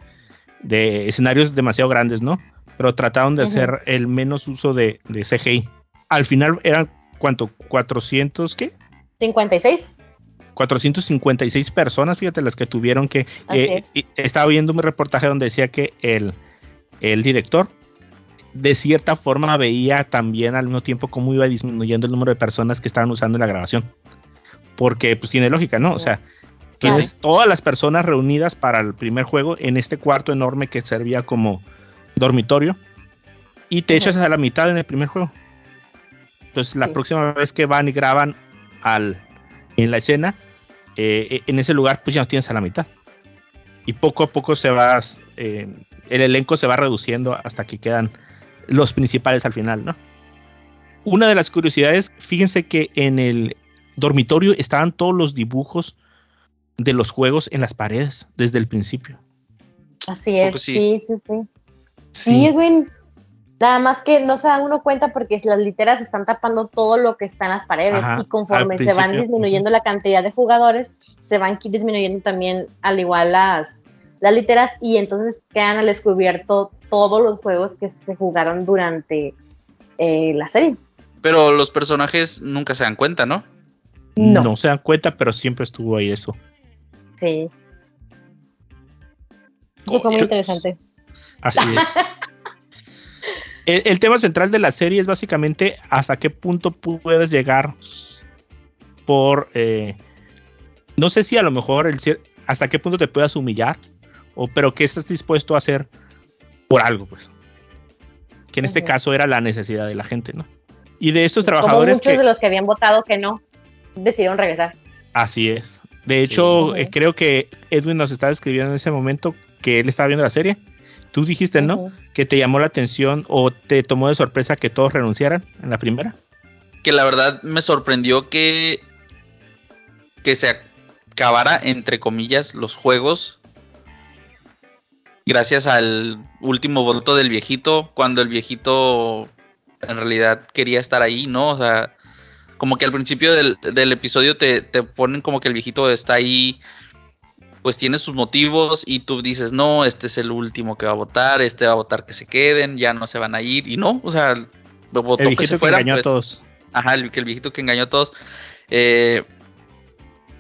de escenarios demasiado grandes, ¿no? Pero trataron de hacer el menos uso de, de, CGI. Al final eran, ¿cuánto? ¿400 qué? 56. 456 personas, fíjate, las que tuvieron que... Eh, estaba viendo un reportaje donde decía que el, el director de cierta forma veía también al mismo tiempo cómo iba disminuyendo el número de personas que estaban usando la grabación. Porque pues tiene lógica, ¿no? O sea, entonces, todas las personas reunidas para el primer juego en este cuarto enorme que servía como dormitorio y te echas a la mitad en el primer juego. Entonces, la próxima vez que van y graban al, en la escena, eh, en ese lugar, pues ya no tienes a la mitad. Y poco a poco se va, eh, el elenco se va reduciendo hasta que quedan los principales al final, ¿no? Una de las curiosidades, fíjense que en el dormitorio estaban todos los dibujos de los juegos en las paredes desde el principio. Así es, sí, sí, sí. Sí, güey. Nada más que no se da uno cuenta porque las literas están tapando todo lo que está en las paredes y conforme se van disminuyendo la cantidad de jugadores, se van disminuyendo también al igual las, las literas y entonces quedan al descubierto todos los juegos que se jugaron durante eh, la serie. Pero los personajes nunca se dan cuenta, ¿no? No. no se dan cuenta, pero siempre estuvo ahí eso. Sí. Eso fue muy interesante. Así es. *laughs* el, tema central de la serie es básicamente hasta qué punto puedes llegar por... Eh, no sé si a lo mejor el, hasta qué punto te puedas humillar, o, pero qué estás dispuesto a hacer por algo, pues. Que en este caso era la necesidad de la gente, ¿no? Y de estos trabajadores... muchos de los que habían votado que no, decidieron regresar. Así es. De hecho, eh, creo que Edwin nos estaba escribiendo en ese momento que él estaba viendo la serie. Tú dijiste, ¿no? Que te llamó la atención o te tomó de sorpresa que todos renunciaran en la primera. Que la verdad me sorprendió que que se acabara entre comillas los juegos gracias al último voto del viejito cuando el viejito en realidad quería estar ahí, ¿no? O sea, como que al principio del, episodio te, ponen como que el viejito está ahí, pues tiene sus motivos y tú dices, no, este es el último que va a votar, este va a votar que se queden, ya no se van a ir, y no, o sea, votó el viejito que, engañó a pues. todos. Ajá, el, el viejito que engañó a todos. Eh,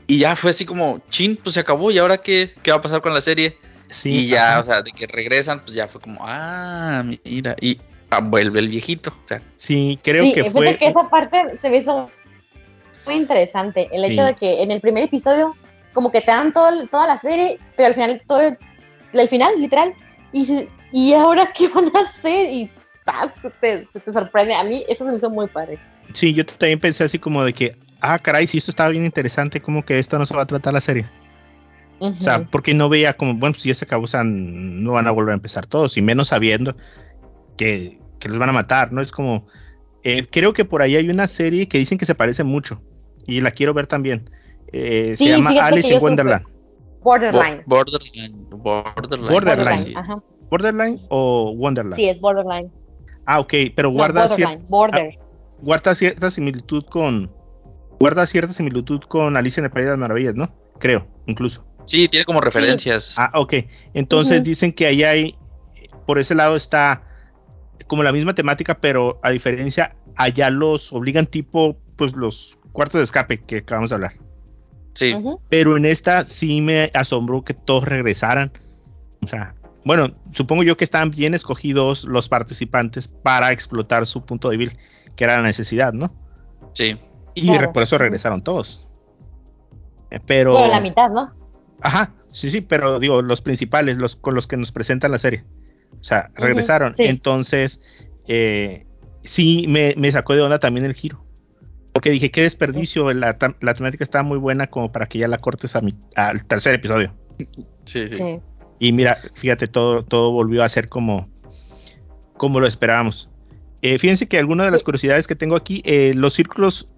y ya fue así como, chin, pues se acabó, ¿y ahora qué, qué va a pasar con la serie? Sí, y ya, o sea, de que regresan, pues ya fue como, ah, mira, y vuelve el viejito. O sea. Sí, creo que fue. que esa parte se me hizo muy interesante. El hecho de que en el primer episodio, como que te dan todo, toda la serie, pero al final, todo el final, literal. Y, y ahora, ¿qué van a hacer? Y ¡paz! Te, te, sorprende. A mí eso se me hizo muy padre. Sí, yo también pensé así como de que, ah, caray, si esto estaba bien interesante, como que esto no se va a tratar la serie. O sea, porque no veía como, bueno, si ya se acabó, o sea, no van a volver a empezar todos, y menos sabiendo que que los van a matar, ¿no? Es como, eh, creo que por ahí hay una serie que dicen que se parece mucho y la quiero ver también. Eh, Sí, se llama Alice in Wonderland. Borderline. Bo- Borderline. Borderline. Borderline. Sí. Ajá. ¿Borderline o Wonderland? Sí, es Borderline. Ah, ok, pero No, guarda, cier- Borderline. Border. guarda cierta similitud con. Guarda cierta similitud con Alicia en el País de las Maravillas, ¿no? Creo, incluso. Sí, tiene como referencias. Ah, ok. Entonces dicen que ahí hay. Por ese lado está como la misma temática, pero a diferencia, allá los obligan tipo, pues los cuartos de escape que acabamos de hablar. Sí. Pero en esta sí me asombró que todos regresaran. O sea, bueno, supongo yo que estaban bien escogidos los participantes para explotar su punto débil, que era la necesidad, ¿no? Sí. Y Claro. por eso regresaron todos. Eh, Pero. Bueno, la mitad, ¿no? Ajá, sí, sí, pero digo, los principales, los con los que nos presentan la serie. O sea, regresaron. sí. Entonces, eh, sí me, me sacó de onda también el giro. Porque dije, qué desperdicio, la, temática estaba muy buena como para que ya la cortes a mi- al tercer episodio. Sí, sí. Sí. Y mira, fíjate, todo, todo volvió a ser como, como lo esperábamos. Eh, fíjense que algunas de las curiosidades que tengo aquí, eh, los círculos,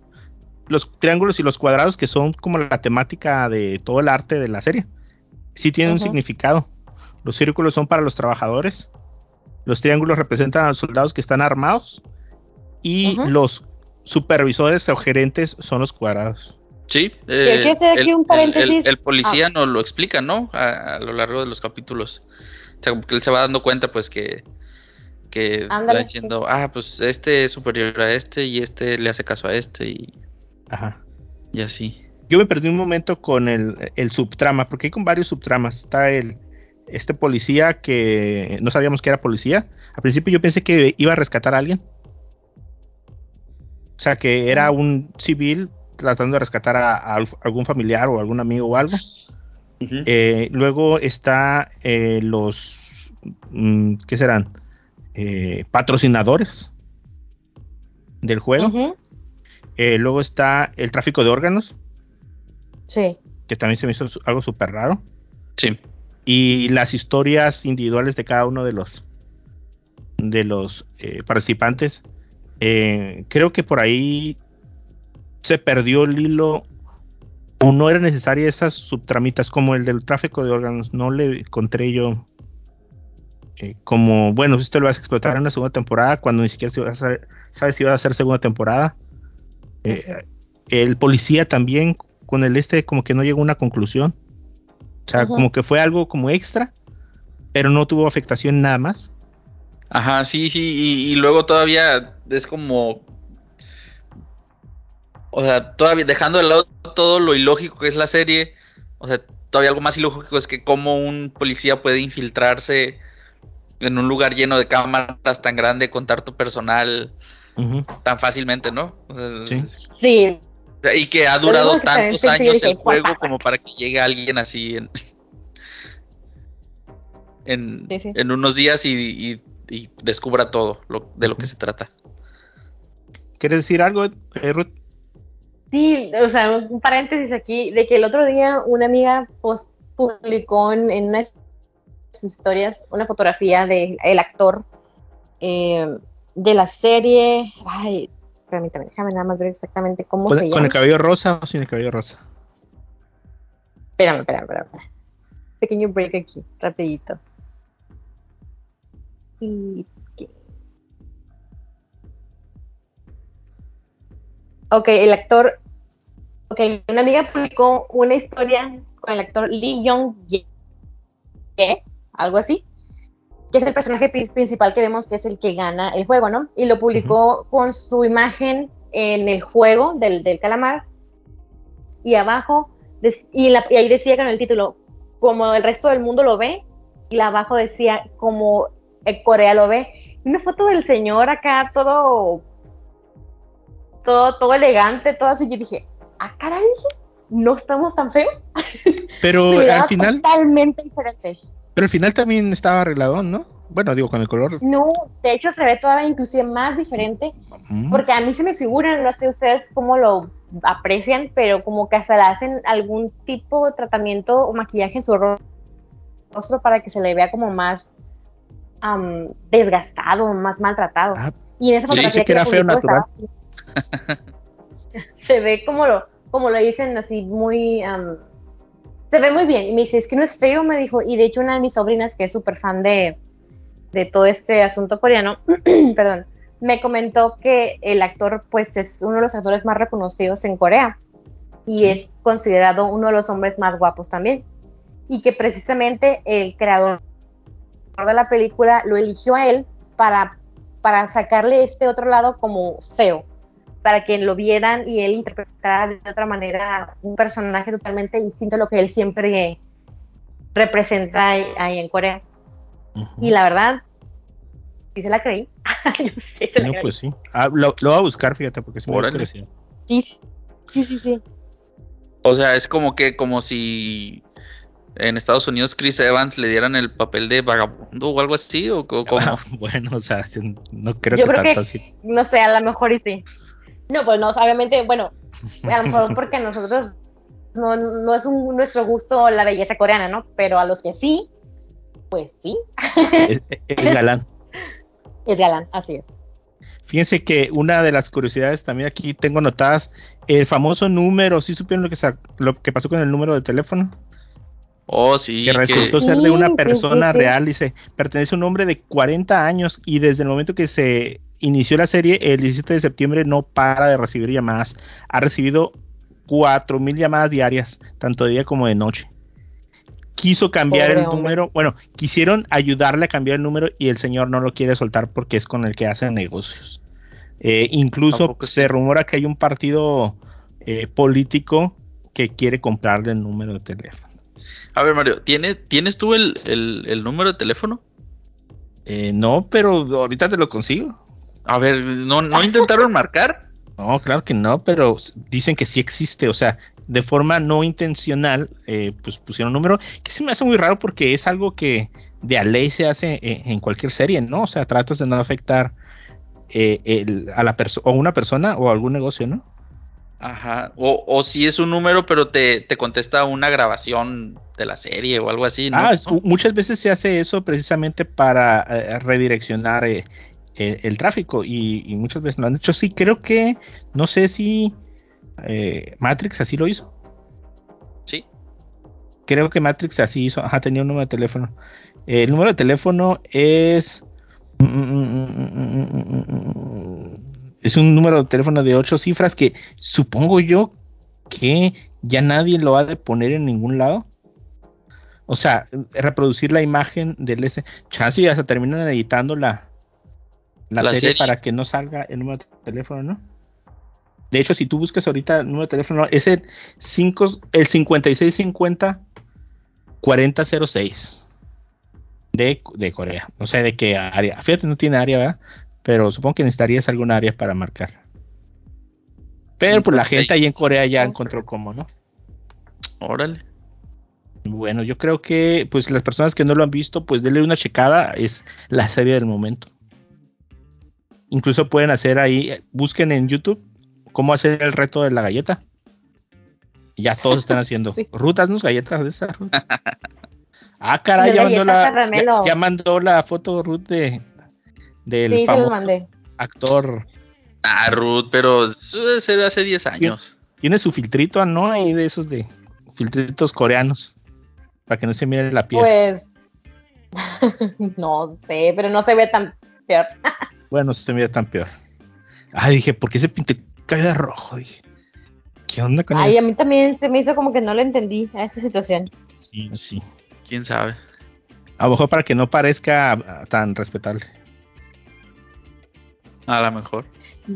los triángulos y los cuadrados, que son como la temática de todo el arte de la serie, sí tienen un significado. Los círculos son para los trabajadores, los triángulos representan a los soldados que están armados y los supervisores o gerentes son los cuadrados. Sí, quiero hacer aquí un el- paréntesis. El, el policía Ah. nos lo explica, ¿no? A, a lo largo de los capítulos. O sea, como que él se va dando cuenta, pues, que, que va diciendo, ah, pues este es superior a este y este le hace caso a este y, Ajá. y así. yo me perdí un momento con el, el subtrama, porque hay con varios subtramas. Está el este policía que no sabíamos que era policía. Al principio yo pensé que iba a rescatar a alguien. O sea, que era un civil tratando de rescatar a, a algún familiar o algún amigo o algo. Eh, luego está eh, los, mm, ¿qué serán? Eh, patrocinadores del juego. Eh, luego está el tráfico de órganos, Sí. que también se me hizo algo súper raro. Sí. Y las historias individuales de cada uno de los de los eh, participantes eh, creo que por ahí se perdió el hilo o no era necesaria esas subtramitas como el del tráfico de órganos no le encontré yo eh, como bueno esto lo vas a explotar en una segunda temporada cuando ni siquiera se sabes si va a hacer segunda temporada el policía también con el este como que no llegó a una conclusión o sea, como que fue algo como extra, pero no tuvo afectación nada más. Ajá, sí, sí, y, y luego todavía es como... O sea, todavía dejando de lado todo lo ilógico que es la serie, o sea, todavía algo más ilógico es que cómo un policía puede infiltrarse en un lugar lleno de cámaras tan grande con tanto personal tan fácilmente, ¿no? O sea, Sí. Sí. Y que ha durado que tantos años el juego como para que llegue alguien así en, en, Sí, sí. en unos días y, y- y descubra todo lo, de lo que se trata. ¿Quieres decir algo, eh, Ruth? Sí, o sea, un paréntesis aquí, de que el otro día una amiga post publicó en, en una de sus historias una fotografía del el actor eh, de la serie. Ay, permítame, déjame nada más ver exactamente cómo ¿Con, se con llama. el cabello rosa o sin el cabello rosa? Espérame, espérame, espérame. Pequeño break aquí, rapidito. Y... Ok, el actor... Ok, una amiga publicó una historia con el actor Lee Young Jae, algo así, que es el personaje pri- principal que vemos que es el que gana el juego, ¿no? Y lo publicó con su imagen en el juego del, del calamar y abajo y, la- y ahí decía con el título, como el resto del mundo lo ve, y abajo decía, como Corea lo ve. Una foto del señor acá, todo, todo, todo elegante, todo así. Yo dije, ah, caray, no estamos tan feos. Pero *laughs* al final, Totalmente diferente. Pero al final también estaba arregladón, ¿no? Bueno, digo, con el color. No, de hecho se ve todavía inclusive más diferente, Mm. porque a mí se me figuran, no sé ustedes cómo lo aprecian, pero como que hasta le hacen algún tipo de tratamiento o maquillaje en su ro- rostro para que se le vea como más am, desgastado, más maltratado. Ah, y en esa fotografía dice que era feo natural. estaba *laughs* se ve como lo, como lo dicen así muy am, se ve muy bien. Y me dice, es que no es feo, me dijo. Y de hecho, una de mis sobrinas, que es súper fan de, de todo este asunto coreano, *clears throat* perdón, me comentó que el actor, pues, es uno de los actores más reconocidos en Corea. Y es considerado uno de los hombres más guapos también. Y que precisamente el creador de la película lo eligió a él para, para sacarle este otro lado como feo para que lo vieran y él interpretara de otra manera un personaje totalmente distinto a lo que él siempre representa ahí, ahí en Corea. Y la verdad, sí se la creí. *laughs* Yo sí se la No, creí. pues sí. Ah, lo, lo voy a buscar, fíjate, porque sí Órale. Sí, sí, sí, sí. O sea, es como que, como si en Estados Unidos Chris Evans le dieran el papel de vagabundo o algo así, o, o como. *laughs* Bueno, o sea, no creo Yo que creo tanto que- así. No sé, a lo mejor y sí. No, pues no, obviamente, bueno, a lo mejor *laughs* porque a nosotros no, no es un, nuestro gusto la belleza coreana, ¿no? Pero a los que sí, pues sí, Es, es galán. *laughs* es galán, así es. Fíjense que una de las curiosidades también aquí tengo notadas, el famoso número, ¿sí supieron lo que, lo que pasó con el número de teléfono? Oh, sí. que resultó Sí, ser de una sí, persona sí, sí. real, dice, pertenece a un hombre de 40 años y desde el momento que se inició la serie, el 17 de septiembre, no para de recibir llamadas. Ha recibido 4000 llamadas diarias, tanto de día como de noche. Quiso cambiar Pobre el hombre. número, bueno, quisieron ayudarle a cambiar el número y el señor no lo quiere soltar porque es con el que hace negocios. Eh, incluso Tampoco se sí. rumora que hay un partido eh, político que quiere comprarle el número de teléfono. A ver, Mario, ¿tiene, ¿tienes tú el, el- el número de teléfono? Eh, no, pero ahorita te lo consigo. A ver, ¿no, no intentaron *laughs* marcar? No, claro que no, pero dicen que sí existe, o sea, de forma no intencional, eh, pues pusieron un número, que se me hace muy raro porque es algo que de a ley se hace en, en cualquier serie, ¿no? O sea, tratas de no afectar eh, el- a la persona, o una persona o algún negocio, ¿no? Ajá. O, o si es un número, pero te, te contesta una grabación de la serie o algo así, ¿no? Ah, muchas veces se hace eso precisamente para eh, redireccionar eh, el, el tráfico y, y muchas veces lo han hecho. Sí, creo que, no sé si eh, Matrix así lo hizo. Sí. Creo que Matrix así hizo. Ajá, tenía un número de teléfono. El número de teléfono es. Es un número de teléfono de ocho cifras que supongo yo que ya nadie lo ha de poner en ningún lado. O sea, reproducir la imagen del ese. Chance ya se terminan editando la, la, La serie, serie. para que no salga el número de teléfono, ¿no? De hecho, si tú buscas ahorita el número de teléfono, es el, 5, el 5650 4006 de, de Corea. No sé de qué área. Fíjate, no tiene área, ¿verdad? Pero supongo que necesitarías algún área para marcar. Pero pues la gente ahí en Corea ya encontró cómo, ¿no? Órale. Bueno, yo creo que pues las personas que no lo han visto, pues denle una checada, es la serie del momento. Incluso pueden hacer ahí, busquen en YouTube cómo hacer el reto de la galleta. Ya todos están haciendo. *laughs* Sí. Ruth, haznos galletas de esas. *laughs* Ah, caray, ya mandó, la, ya mandó la foto Ruth de del Sí, se los famoso mandé. actor. Ah, Ruth, pero ser hace 10 años. Tiene su filtrito, ¿no? Ahí de esos de filtritos coreanos. Para que no se mire la piel. Pues, *laughs* no sé, pero no se ve tan peor. *laughs* Bueno, se mira tan peor. Ah, dije, ¿por qué se pinte cae de rojo? Dije, ¿qué onda con Ay, eso? a mí también se me hizo como que no le entendí a esa situación. Sí, sí. ¿Quién sabe? A lo mejor para que no parezca tan respetable. A lo mejor.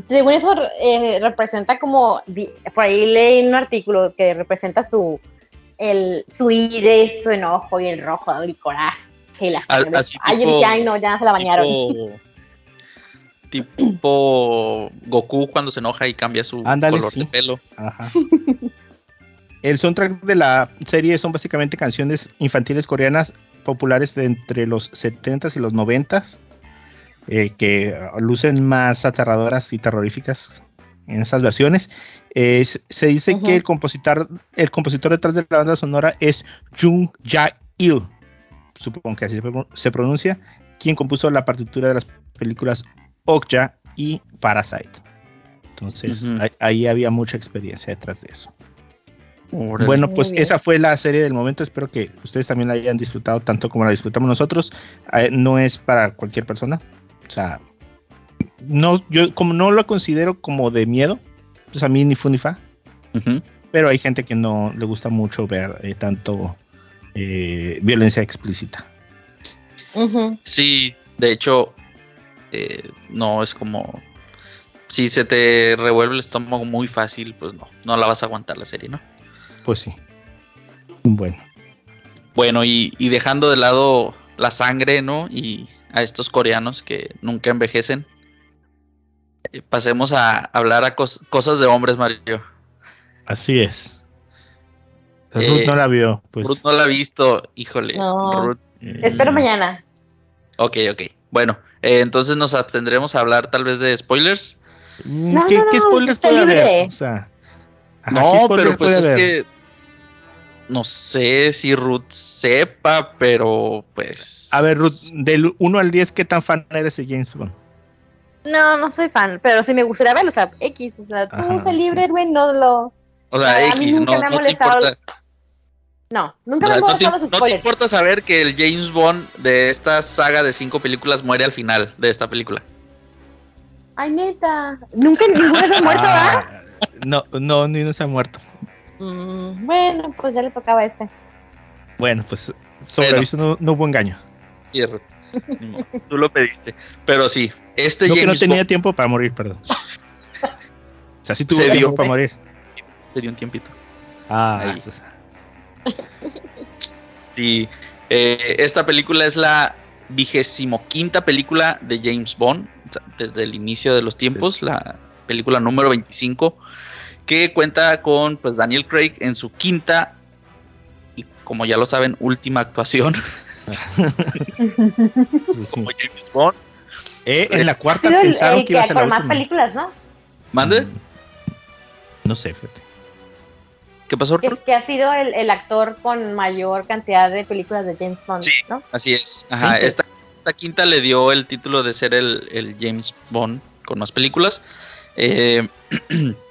Según eso, eh, representa como, por ahí leí un artículo que representa su, el, su ira, su enojo y el rojo, el coraje y la A- sangre. así Ay, yo tipo- dije, ay, no, ya se la bañaron. Tipo, *laughs* tipo Goku cuando se enoja y cambia su Ándale, color sí. de pelo. Ajá. *laughs* El soundtrack de la serie son básicamente canciones infantiles coreanas populares de entre los 70s y los 90s, eh, que lucen más aterradoras y terroríficas en esas versiones. Eh, se- dice Ujú. que el compositor, el compositor detrás de la banda sonora es Jung Ja-il, supongo que así se pro- se pronuncia, quien compuso la partitura de las películas Okja y Parasite. Entonces, Ujú. ahí, ahí había mucha experiencia detrás de eso. Órale. Bueno, pues esa fue la serie del momento. Espero que ustedes también la hayan disfrutado tanto como la disfrutamos nosotros. Eh, no es para cualquier persona. O sea, no, yo como no lo considero como de miedo, pues a mí ni fu ni fa. Pero hay gente que no le gusta mucho ver eh, tanto eh, violencia explícita. Sí, de hecho, eh, no es como. Si se te revuelve el estómago muy fácil, pues no, no la vas a aguantar la serie, ¿no? Pues sí. Bueno, Bueno, y, y dejando de lado la sangre, ¿no? Y a estos coreanos que nunca envejecen, eh, pasemos a hablar a cos- cosas de hombres, Mario. así es. Eh, Ruth no la vio, pues. Ruth no la ha visto, híjole. No. Ruth. eh, Espero mañana. Ok, ok. Bueno, eh, entonces nos abstendremos a hablar tal vez de spoilers. mm, No, ¿Qué, no, qué spoilers puede libre. haber? O sea, ajá, ¿qué no, pero pues es haber? que no sé si Ruth sepa, pero pues. A ver, Ruth, del 1 al 10, ¿qué tan fan eres de James Bond? No, no soy fan, pero sí me gustaría verlo. O sea, X, o sea, tú Ajá, sí. libre, güey, no lo. O sea, a mí X, nunca no, me ha no te molestado importa. No, nunca o me han no, te, molestado los no te importa saber que el James Bond de esta saga de cinco películas muere al final de esta película. Ay, neta. Nunca *laughs* ninguno se ha muerto, ¿verdad? Ah, no, no, ni no se ha muerto. Mm, bueno, pues ya le tocaba a este. Bueno, pues sobre aviso no, no hubo engaño. Modo, tú lo pediste. Pero sí, este No que James no tenía Bond tiempo para morir, perdón. O sea, sí tuvo Se tiempo dio. para morir. se dio un tiempito. Ah, Ahí. pues, Sí, eh, esta película es la vigésimo quinta película de James Bond, desde el inicio de los tiempos, la película número 25, que cuenta con pues Daniel Craig en su quinta y como ya lo saben, última actuación *laughs* como James Bond. Eh, en la Ha cuarta sido el, pensaron el que iba a ser la con más última. películas, ¿no? ¿Mande? Mm, No sé, fíjate. ¿Qué pasó? Que, es, que ha sido el, el actor con mayor cantidad de películas de James Bond, Sí. ¿no? Así es. Ajá, Sí. esta, esta quinta le dio el título de ser el, el James Bond con más películas. Eh, *clears throat*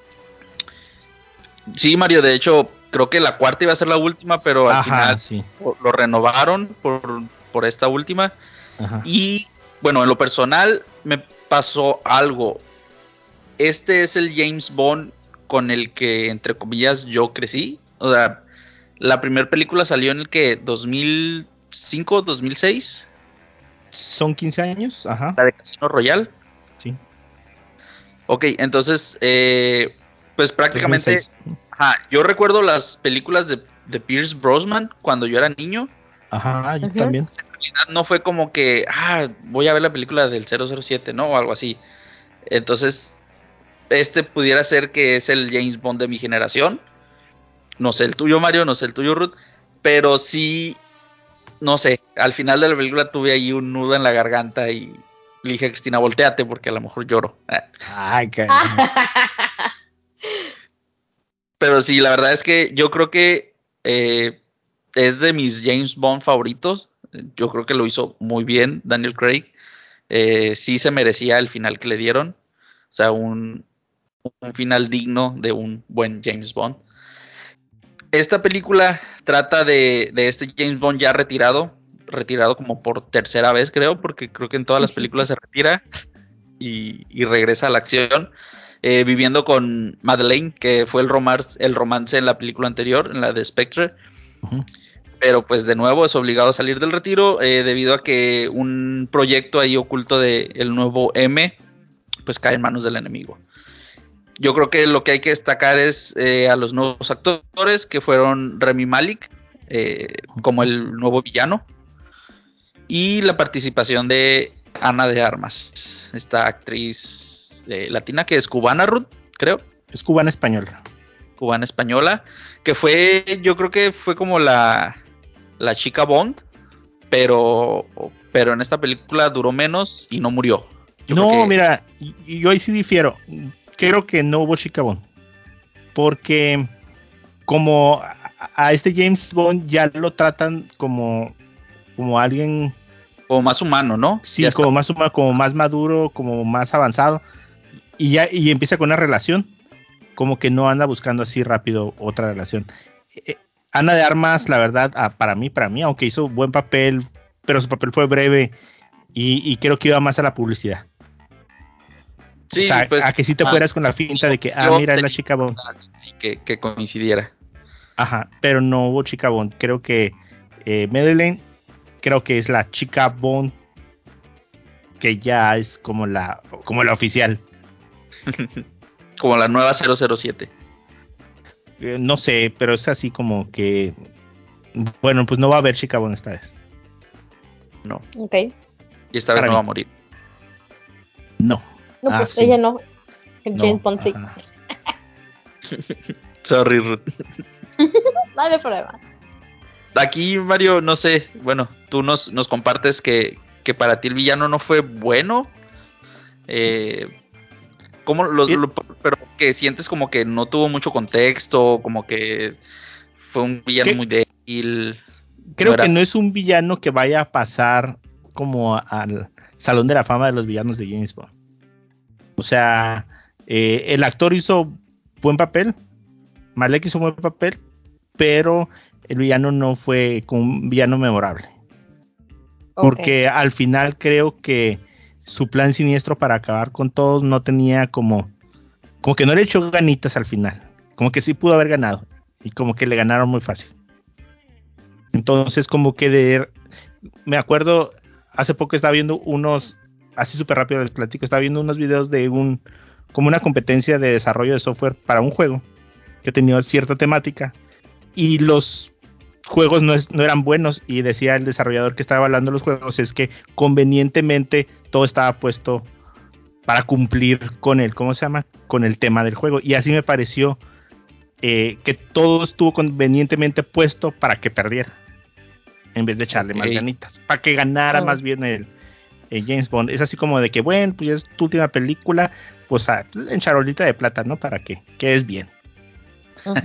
sí, Mario, de hecho, creo que la cuarta iba a ser la última, pero al Ajá, final sí. lo renovaron por, por esta última. Ajá. Y bueno, en lo personal me pasó algo. Este es el James Bond con el que, entre comillas, yo crecí. O sea, la primera película salió en el que 2005, 2006, Son 15 años, ajá. la de Casino Royale. Sí. Ok, entonces, eh, pues prácticamente, 2006. ajá, yo recuerdo las películas de, de Pierce Brosnan cuando yo era niño. Ajá, yo también. en realidad no fue como que, ah, voy a ver la película del 007, ¿no? O algo así. Entonces, este pudiera ser que es el James Bond de mi generación. No sé el tuyo, Mario, no sé el tuyo, Ruth. Pero sí, no sé, al final de la película tuve ahí un nudo en la garganta y le dije a Cristina, volteate porque a lo mejor lloro. Ay. *laughs* Pero sí, la verdad es que yo creo que eh, es de mis James Bond favoritos. Yo creo que lo hizo muy bien Daniel Craig. Eh, sí se merecía el final que le dieron. O sea, un, un final digno de un buen James Bond. Esta película trata de, de este James Bond ya retirado. Retirado como por tercera vez, creo, porque creo que en todas las películas se retira y, y regresa a la acción eh, viviendo con Madeleine, que fue el romance, el romance en la película anterior, en la de Spectre. Pero pues de nuevo es obligado a salir del retiro eh, debido a que un proyecto ahí oculto de el nuevo M pues cae en manos del enemigo. Yo creo que lo que hay que destacar es eh, a los nuevos actores que fueron Remy Malik eh, como el nuevo villano y la participación de Ana de Armas, esta actriz eh, latina que es cubana, Ruth, creo, Es cubana española. cubana española, que fue, yo creo que fue como la, la chica Bond, pero, pero en esta película duró menos y no murió. Yo no, que- mira, yo ahí sí difiero. Creo que no hubo Chica Bond. Porque como a, este James Bond ya lo tratan como, como alguien Como más humano, ¿no? Sí, como más humano, como más maduro, como más avanzado. Y ya, y empieza con una relación. Como que no anda buscando así rápido otra relación. Eh, Ana de Armas, la verdad, ah, para mí, para mí, aunque hizo buen papel, pero su papel fue breve. Y, y creo que iba más a la publicidad. Sí, o sea, pues, a que si te ah, fueras con la finta de que, ah, mira, es la chica Bond. que, que coincidiera. Ajá, pero no hubo chica Bond. Creo que eh, Madeleine, creo que es la chica Bond que ya es como la, como la oficial. Como la nueva 007. Eh, no sé, pero es así como que. Bueno, pues no va a haber chica Bond esta vez. No. Ok. Y esta vez Para no mí. va a morir. No. No, Ah, pues sí. ella no. no, James Bond sí. *laughs* Sorry, Ruth. No hay problema. Aquí, Mario, no sé. Bueno, tú nos, nos compartes que, que para ti el villano no fue bueno. Eh, ¿Cómo lo, pero que sientes como que no tuvo mucho contexto, como que fue un villano ¿Qué? muy débil. Creo era- que no es un villano que vaya a pasar como al Salón de la Fama de los villanos de James Bond. O sea, eh, el actor hizo buen papel, Malek hizo buen papel, pero el villano no fue como un villano memorable. Porque al final creo que su plan siniestro para acabar con todos no tenía como, como que no le echó ganitas al final. Como que sí pudo haber ganado. Y como que le ganaron muy fácil. Entonces como que de... Me acuerdo, hace poco estaba viendo unos, así súper rápido les platico, estaba viendo unos videos de un, como una competencia de desarrollo de software para un juego que tenía cierta temática. Y los juegos no, es- no eran buenos y decía el desarrollador que estaba evaluando los juegos es que convenientemente todo estaba puesto para cumplir con el, ¿cómo se llama? Con el tema del juego. Y así me pareció eh, que todo estuvo convenientemente puesto para que perdiera. En vez de echarle más ganitas. Para que ganara Mm. más bien el, el James Bond. Es así como de que, bueno, pues ya es tu última película, pues ah, en charolita de plata, ¿no? Para que quedes bien.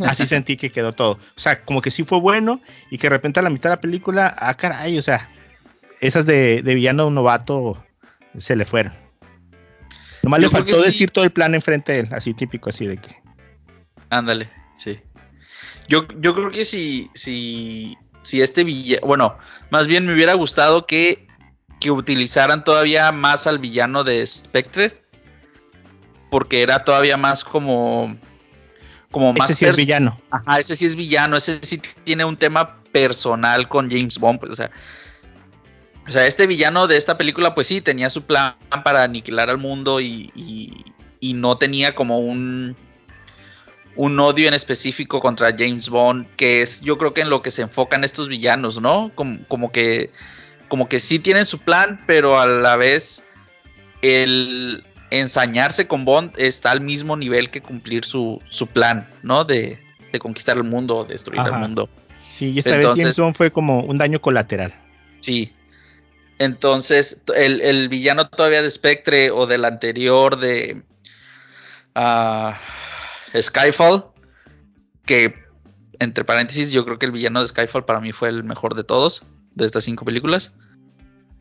Así sentí que quedó todo. O sea, como que sí fue bueno y que de repente a la mitad de la película, ah, caray, o sea, esas de, de villano novato se le fueron. Nomás Yo le faltó sí. decir todo el plan enfrente de él, así típico, así de que. Ándale, sí. Yo, yo creo que si, si, si este villano, bueno, más bien me hubiera gustado que, que utilizaran todavía más al villano de Spectre, porque era todavía más como, como más Ese sí es villano. Ajá, ese sí es villano, ese sí tiene un tema personal con James Bond, pues, o sea, o sea, este villano de esta película, pues sí, tenía su plan para aniquilar al mundo y, y- y no tenía como un, un odio en específico contra James Bond, que es yo creo que en lo que se enfocan estos villanos, ¿no? Como, como que, como que sí tienen su plan, pero a la vez el ensañarse con Bond está al mismo nivel que cumplir su, su plan, ¿no? De, de conquistar el mundo o destruir Ajá. el mundo. Sí, y esta vez Entonces- Bond fue como un daño colateral. Sí. Entonces, el, el villano todavía de Spectre o del anterior de ah, Skyfall, que entre paréntesis, yo creo que el villano de Skyfall para mí fue el mejor de todos, de estas cinco películas,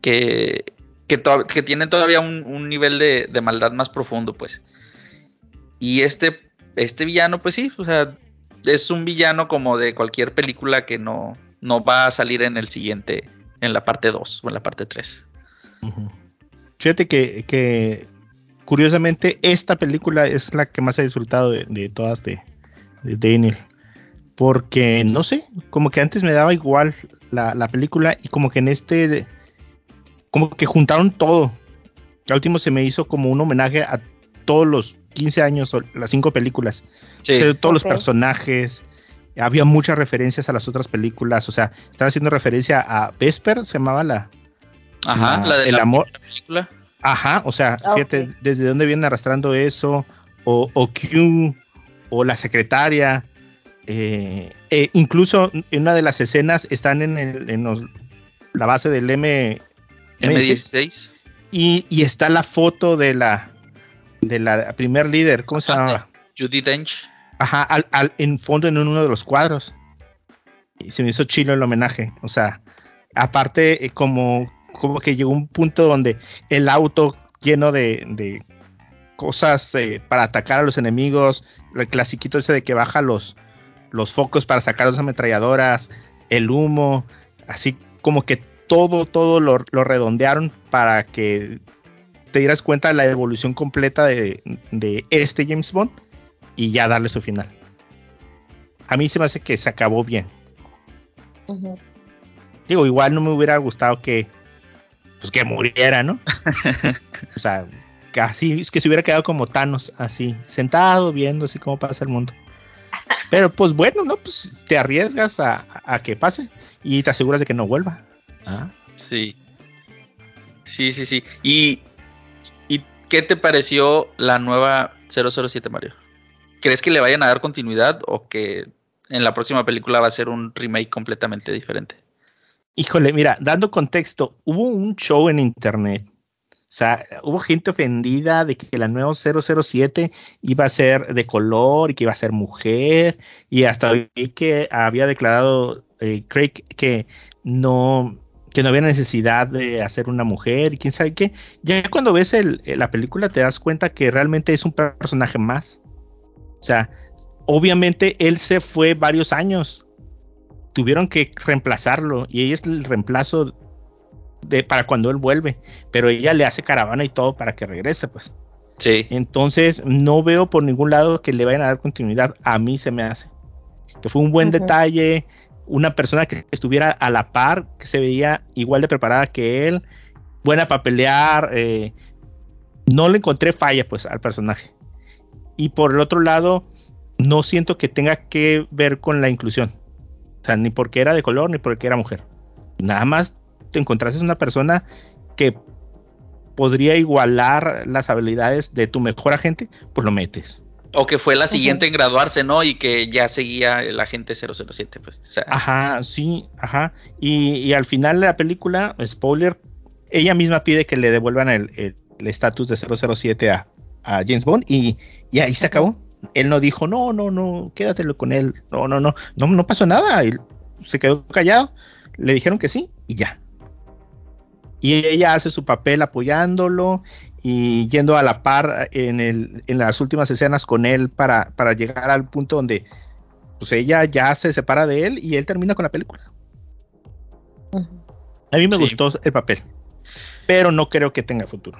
que, que, to- tienen todavía un, nivel de, maldad más profundo, pues. Y este, este villano, pues sí, o sea, es un villano como de cualquier película que no, no va a salir en el siguiente, en la parte 2 o en la parte 3. Ujú. Fíjate que, curiosamente esta película es la que más he disfrutado de, todas de, Daniel. Porque, no sé, como que antes me daba igual la película y como que en este, como que juntaron todo. Al último se me hizo como un homenaje a todos los 15 años o las cinco películas. Sí, O sea, todos los personajes. Había muchas referencias a las otras películas. O sea, estaba haciendo referencia a Vesper, se llamaba la, ajá, la- la de el la amor. película. Ajá, o sea, Ah, fíjate desde dónde vienen arrastrando eso, o, o Q, o la secretaria, eh, e incluso en una de las escenas están en, el- en los- la base del M M16. y, y está la foto de la de la primer líder, ¿cómo se Ah, llamaba? Judy Dench. Ajá, al, al- en fondo en uno de los cuadros. Y se me hizo chilo el homenaje, o sea, aparte eh, como como que llegó un punto donde el auto lleno de, de cosas eh, para atacar a los enemigos, el clasiquito ese de que baja los, los focos para sacar las ametralladoras, el humo, así como que todo, todo lo, lo redondearon para que te dieras cuenta de la evolución completa de, de este James Bond y ya darle su final. A mí se me hace que se acabó bien. Digo, igual no me hubiera gustado que pues que muriera, ¿no? *laughs* o sea, casi que se hubiera quedado como Thanos, así, sentado viendo así cómo pasa el mundo. Pero pues bueno, ¿no? Pues te arriesgas a, a que pase y te aseguras de que no vuelva. Ah, Sí. Sí, sí, sí. ¿Y, ¿Y qué te pareció la nueva 007 Mario? ¿Crees que le vayan a dar continuidad o que en la próxima película va a ser un remake completamente diferente? Híjole, mira, dando contexto, hubo un show en internet. O sea, hubo gente ofendida de que la nueva 007 iba a ser de color y que iba a ser mujer. Y hasta vi que había declarado eh, Craig que no, que no había necesidad de hacer una mujer y quién sabe qué. Ya cuando ves el- la película te das cuenta que realmente es un personaje más. O sea, obviamente él se fue varios años. Tuvieron que reemplazarlo y ella es el reemplazo de, para cuando él vuelve. Pero ella le hace caravana y todo para que regrese, pues. Sí. Entonces, no veo por ningún lado que le vayan a dar continuidad. A mí se me hace. Que fue un buen detalle. Una persona que estuviera a la par, que se veía igual de preparada que él. Buena para pelear. eh, no le encontré falla, pues, al personaje. Y por el otro lado, no siento que tenga que ver con la inclusión. O sea, ni porque era de color, ni porque era mujer. Nada más te encontraste una persona que podría igualar las habilidades de tu mejor agente, pues lo metes. O que fue la siguiente en graduarse, ¿no? Y que ya seguía el agente 007, pues. O sea, Ajá, sí, ajá. Y, y al final de la película, spoiler, ella misma pide que le devuelvan el el- el estatus de 007 a, a James Bond y, y ahí se acabó. Él no dijo, no, no, no, quédatelo con él. No, no, no, no, no pasó nada. Él se quedó callado. Le dijeron que sí y ya. Y ella hace su papel apoyándolo y yendo a la par en, el, en las últimas escenas con él para, para llegar al punto donde pues ella ya se separa de él y él termina con la película. A mí me Sí. gustó el papel, pero no creo que tenga futuro.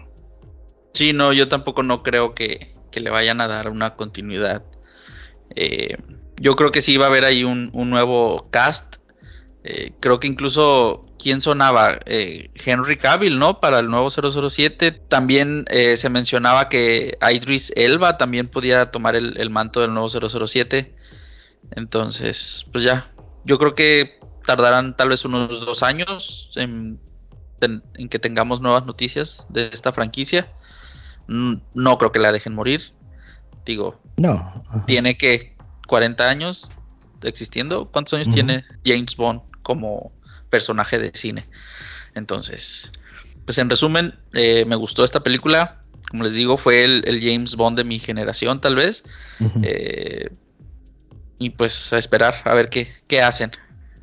sí, no, yo tampoco no creo que, que le vayan a dar una continuidad. Eh, yo creo que sí va a haber ahí un, un nuevo cast. Eh, creo que incluso, ¿quién sonaba? Eh, Henry Cavill, ¿no? Para el nuevo 007. También eh, se mencionaba que Idris Elba también podía tomar el, el manto del nuevo 007. Entonces, pues ya. Yo creo que tardarán tal vez unos dos años en, en- en que tengamos nuevas noticias de esta franquicia. No creo que la dejen morir. Digo, No. ajá. tiene que 40 años existiendo. ¿Cuántos años tiene James Bond como personaje de cine? Entonces, pues en resumen, eh, me gustó esta película. Como les digo, fue el, el James Bond de mi generación, tal vez. Eh, y pues a esperar a ver qué, qué hacen.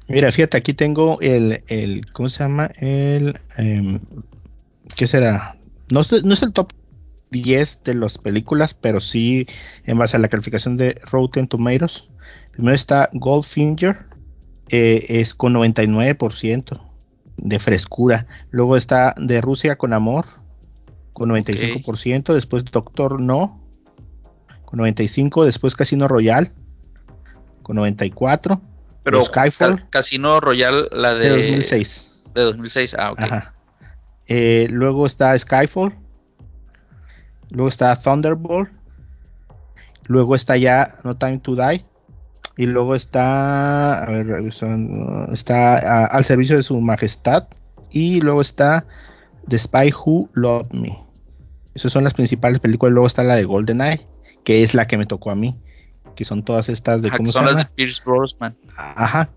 Mira, fíjate, aquí tengo el, el ¿cómo se llama? El, em, ¿qué será? No, es- no es el top 10 de las películas, pero sí en base a la calificación de Rotten Tomatoes. Primero está Goldfinger, eh, es con 99% de frescura. Luego está De Rusia con Amor, con 95%. Después Doctor No, con 95%. Después Casino Royale, con 94%. Pero Skyfall. Ca- Casino Royale, la de, de 2006. de 2006. Ah, ok. Ajá. Eh, luego está Skyfall. Luego está Thunderbolt. Luego está ya No Time to Die. Y luego está. A ver, está Al servicio de su majestad. Y luego está The Spy Who Loved Me. Esas son las principales películas. Luego está la de GoldenEye, que es la que me tocó a mí. Que son todas estas de cómo se son las llama. de Pierce Brosnan. Ajá.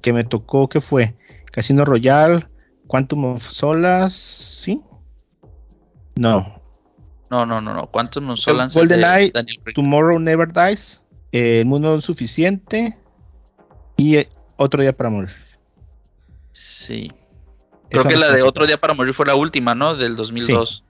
Que me tocó, ¿qué fue? Casino Royale, Quantum of Solas, ¿sí? No. No, no, no, no. ¿Cuántos nos solan GoldenEye? Tomorrow Never Dies, eh, El Mundo Suficiente y eh, Otro Día para Morir. Sí. Creo Esa que la de Otro Día para Morir fue la última, ¿no? Del 2002.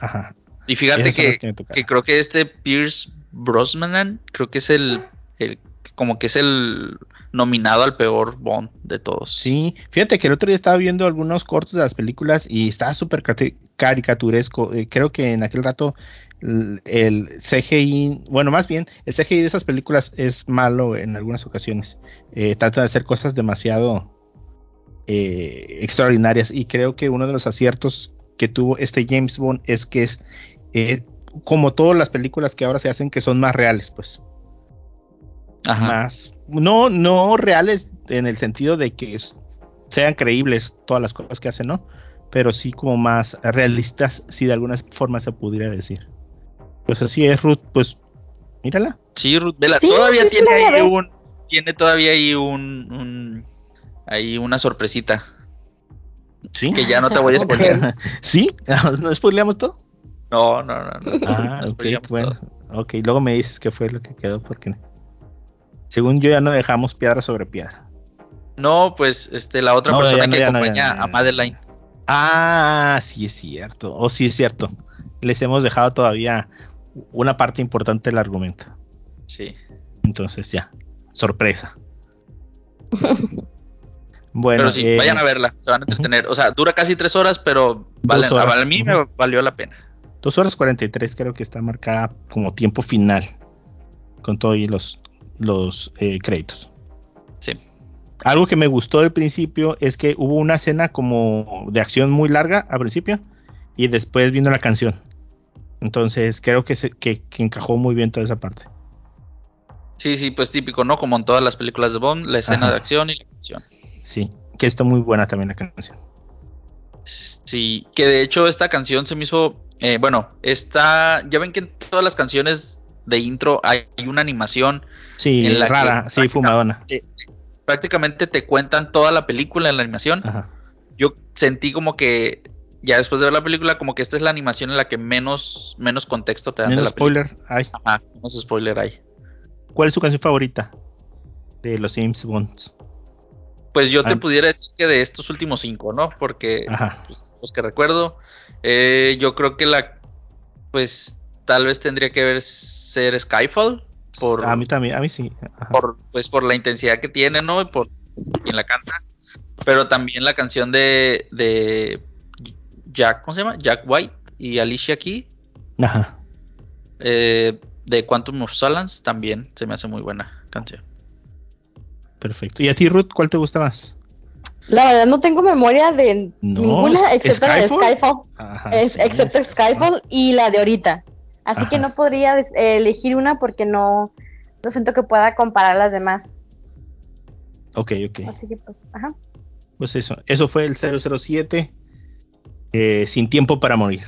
Ajá. Y fíjate que, que que creo que este Pierce Brosnan, creo que es el, el- como que es el nominado al peor Bond de todos. Sí, fíjate que el otro día estaba viendo algunos cortos de las películas y estaba súper caricaturesco. Eh, creo que en aquel rato el, el CGI, bueno, más bien, el CGI de esas películas es malo en algunas ocasiones. Eh, trata de hacer cosas demasiado eh, extraordinarias y creo que uno de los aciertos que tuvo este James Bond es que es como todas las películas que ahora se hacen que son más reales, pues Ajá. más no no reales en el sentido de que es- sean creíbles todas las cosas que hacen no pero sí como más realistas si de alguna forma se pudiera decir pues así es Ruth pues mírala Sí, Ruth, vela, Sí, todavía sí, tiene ahí un, tiene todavía ahí un, un- ahí una sorpresita sí que ya no te voy a spoilear. *laughs* sí *laughs* no spoileamos todo No, no, no, no. ah no ok bueno todo. ok luego me dices qué fue lo que quedó porque según yo ya no dejamos piedra sobre piedra No, pues este la otra No, persona que acompaña ya no, ya a. Madeline. Ah, sí es cierto. O sí es cierto. Les hemos dejado todavía una parte importante del argumento. Sí. Entonces ya, sorpresa. *laughs* bueno, pero sí, eh, vayan a verla, se van a entretener. O sea, dura casi tres horas, pero vale, horas, a mí me valió la pena. dos horas 43 creo que está marcada como tiempo final con todos los, los eh, créditos. Algo que me gustó al principio es que hubo una escena como de acción muy larga al principio y después vino la canción. Entonces creo que, se, que, que encajó muy bien toda esa parte. Sí, sí, pues típico, ¿no? Como en todas las películas de Bond, la escena Ajá. de acción y la canción. Sí, que está muy buena también la canción. Sí, que de hecho esta canción se me hizo, eh, bueno, está, ya ven que en todas las canciones de intro hay una animación, Sí, En la que rara, sí, fumadona. Prácticamente te cuentan toda la película en la animación. Ajá. Yo sentí como que ya después de ver la película, como que esta es la animación en la que menos, menos contexto te dan de Menos la película. spoiler. Ay, Ajá, menos spoiler hay. ¿Cuál es su canción favorita de los James Bonds? Pues yo te pudiera decir que de estos últimos cinco, ¿no? Porque pues, los que recuerdo, eh, yo creo que la, pues tal vez tendría que ver ser Skyfall por, A mí también, a mí sí. Ajá. por, pues por la intensidad que tiene, ¿no? Y por quien la canta. Pero también la canción de, de Jack, ¿cómo se llama? Jack White y Alicia Key, Ajá. eh, de Quantum of Solace, también se me hace muy buena canción. Perfecto. ¿Y a ti, Ruth, cuál te gusta más? La verdad no tengo memoria de No, ninguna ¿es- excepto la de Skyfall? Skyfall. Ajá, Es- sí, excepto Skyfall y la de ahorita. Así que no podría eh, elegir una porque no, no siento que pueda comparar las demás. Ok, ok. Así que pues, ajá. Pues eso. Eso fue el 007. eh, sin tiempo para morir.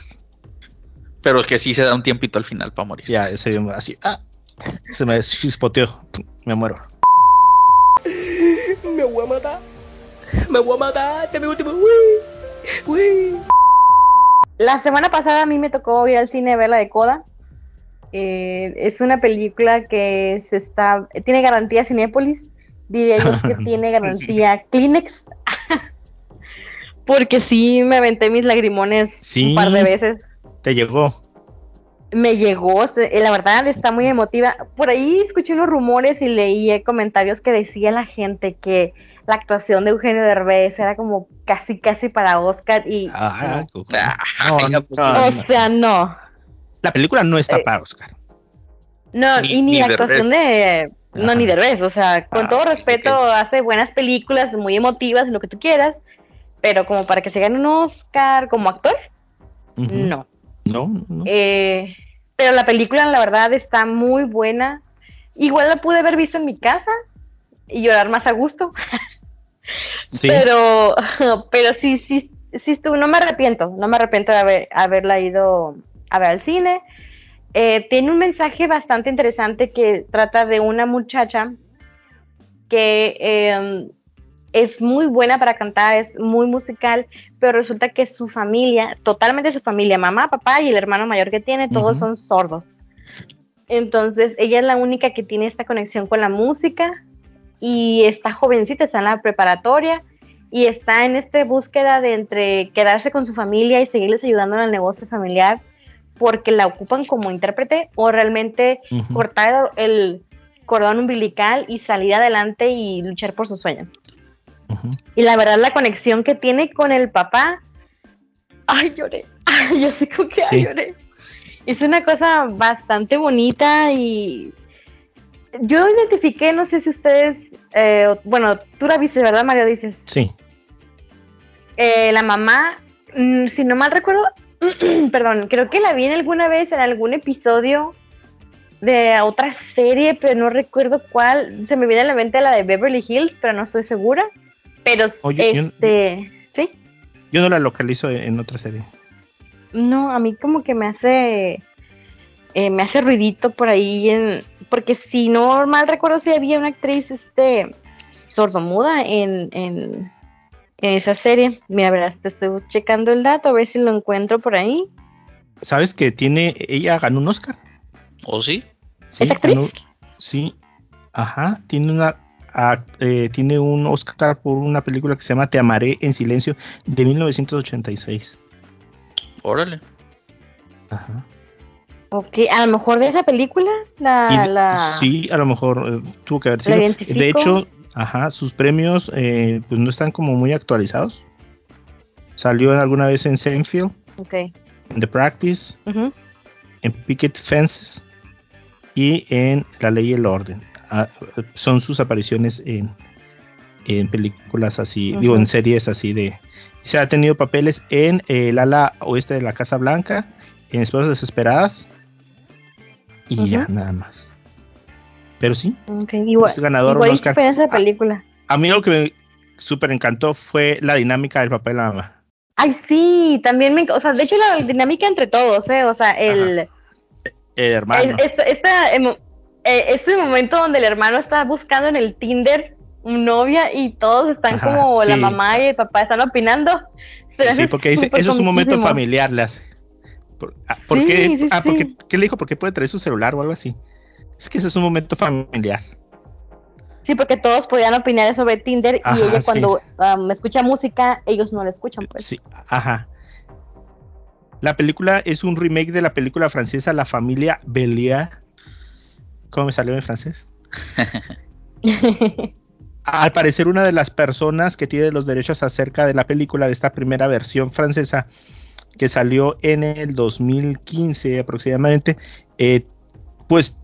Pero que sí se da un tiempito al final para morir. Ya, ese así. Ah, se me chispoteó. Me muero. Me voy a matar. Me voy a matar. Este es mi último. Uy, uy. La semana pasada a mí me tocó ir al cine a ver la de Coda. Eh, es una película que se está tiene garantía Cinépolis. Diría yo que *laughs* tiene garantía Kleenex. *laughs* Porque sí me aventé mis lagrimones Sí. un par de veces. Te llegó. me llegó, eh, la verdad está muy emotiva. Por ahí escuché unos rumores y leí comentarios que decía la gente que la actuación de Eugenio Derbez era como casi casi para Oscar y Ah, no. No, venga, no, no, o sea, no. La película no está Eh, para Oscar. No, Ni- y ni, ni la Derbez. actuación de no Ajá. ni Derbez, o sea, con Ah, todo respeto hace buenas películas muy emotivas lo que tú quieras, pero como para que se gane un Oscar como actor, no. No, no. Eh, pero la película, la verdad, está muy buena. Igual la pude haber visto en mi casa y llorar más a gusto. *laughs* sí. Pero, *laughs* pero sí, sí, sí estuvo. No me arrepiento, no me arrepiento de haber, haberla ido a ver al cine. Eh, tiene un mensaje bastante interesante que trata de una muchacha que eh, es muy buena para cantar, es muy musical, pero resulta que su familia, totalmente su familia, mamá, papá y el hermano mayor que tiene, todos son sordos. Entonces, ella es la única que tiene esta conexión con la música y está jovencita, está en la preparatoria y está en esta búsqueda de entre quedarse con su familia y seguirles ayudando en el negocio familiar porque la ocupan como intérprete o realmente cortar el cordón umbilical y salir adelante y luchar por sus sueños. Y la verdad, la conexión que tiene con el papá, ay, lloré, *laughs* ay, yo sé como que Sí. ay, lloré. Es una cosa bastante bonita y yo identifiqué, no sé si ustedes, eh, bueno, tú la viste, ¿verdad, Mario? Dices, Sí. Eh, la mamá, mm, si no mal recuerdo, *clears throat* perdón, creo que la vi en alguna vez en algún episodio de otra serie, pero no recuerdo cuál. Se me viene a la mente la de Beverly Hills, pero no estoy segura. Pero Oye, yo- este, sí, Yo no la localizo en otra serie. no, a mí como que me hace, eh, me hace ruidito por ahí, en, porque si no mal recuerdo si había una actriz, este, sordomuda en, en esa serie. Mira, verás, te estoy checando el dato a ver si lo encuentro por ahí. ¿Sabes que tiene, ella ganó un Oscar? ¿O sí? Sí, ¿Es actriz? ganó- sí, ajá, tiene una a- eh, tiene un Oscar por una película que se llama Te amaré en silencio de 1986. Órale. Ajá. Ok, a lo mejor de esa película, la, la... Sí, a lo mejor eh, tuvo que haber ¿La sido. identifico? De hecho, ajá, sus premios eh, pues no están como muy actualizados. Salió alguna vez en Seinfeld, Ok, en The Practice, en Picket Fences y en La Ley y el Orden. Ah, son sus apariciones en, en películas así, digo, en series así de... Se ha tenido papeles en el ala oeste de la Casa Blanca, en Esposas Desesperadas y ya, nada más. Pero sí, ok, igual, Es ganador igual un Oscar. esa película. a mí lo que me súper encantó fue la dinámica del papá y la mamá. Ay, sí, también me, o sea, de hecho la dinámica entre todos, ¿eh? O sea, el... El hermano. Es- esta- esta, eh, este momento donde el hermano está buscando en el Tinder novia y todos están Ajá, como la mamá y el papá están opinando. Sí, porque dice, eso es un momento familiar, hace. Por, ah, ¿por Sí, qué? sí, Ah, porque. ¿qué le dijo? ¿Por qué puede traer su celular o algo así? Es que ese es un momento familiar. Sí, porque todos podían opinar sobre Tinder y ella sí. cuando um, escucha música, ellos no la escuchan, pues. Sí, ajá. La película es un remake de la película francesa La familia Bélier. ¿Cómo me salió en francés? *laughs* Al parecer, una de las personas que tiene los derechos acerca de la película de esta primera versión francesa que salió en el 2015 aproximadamente, eh, pues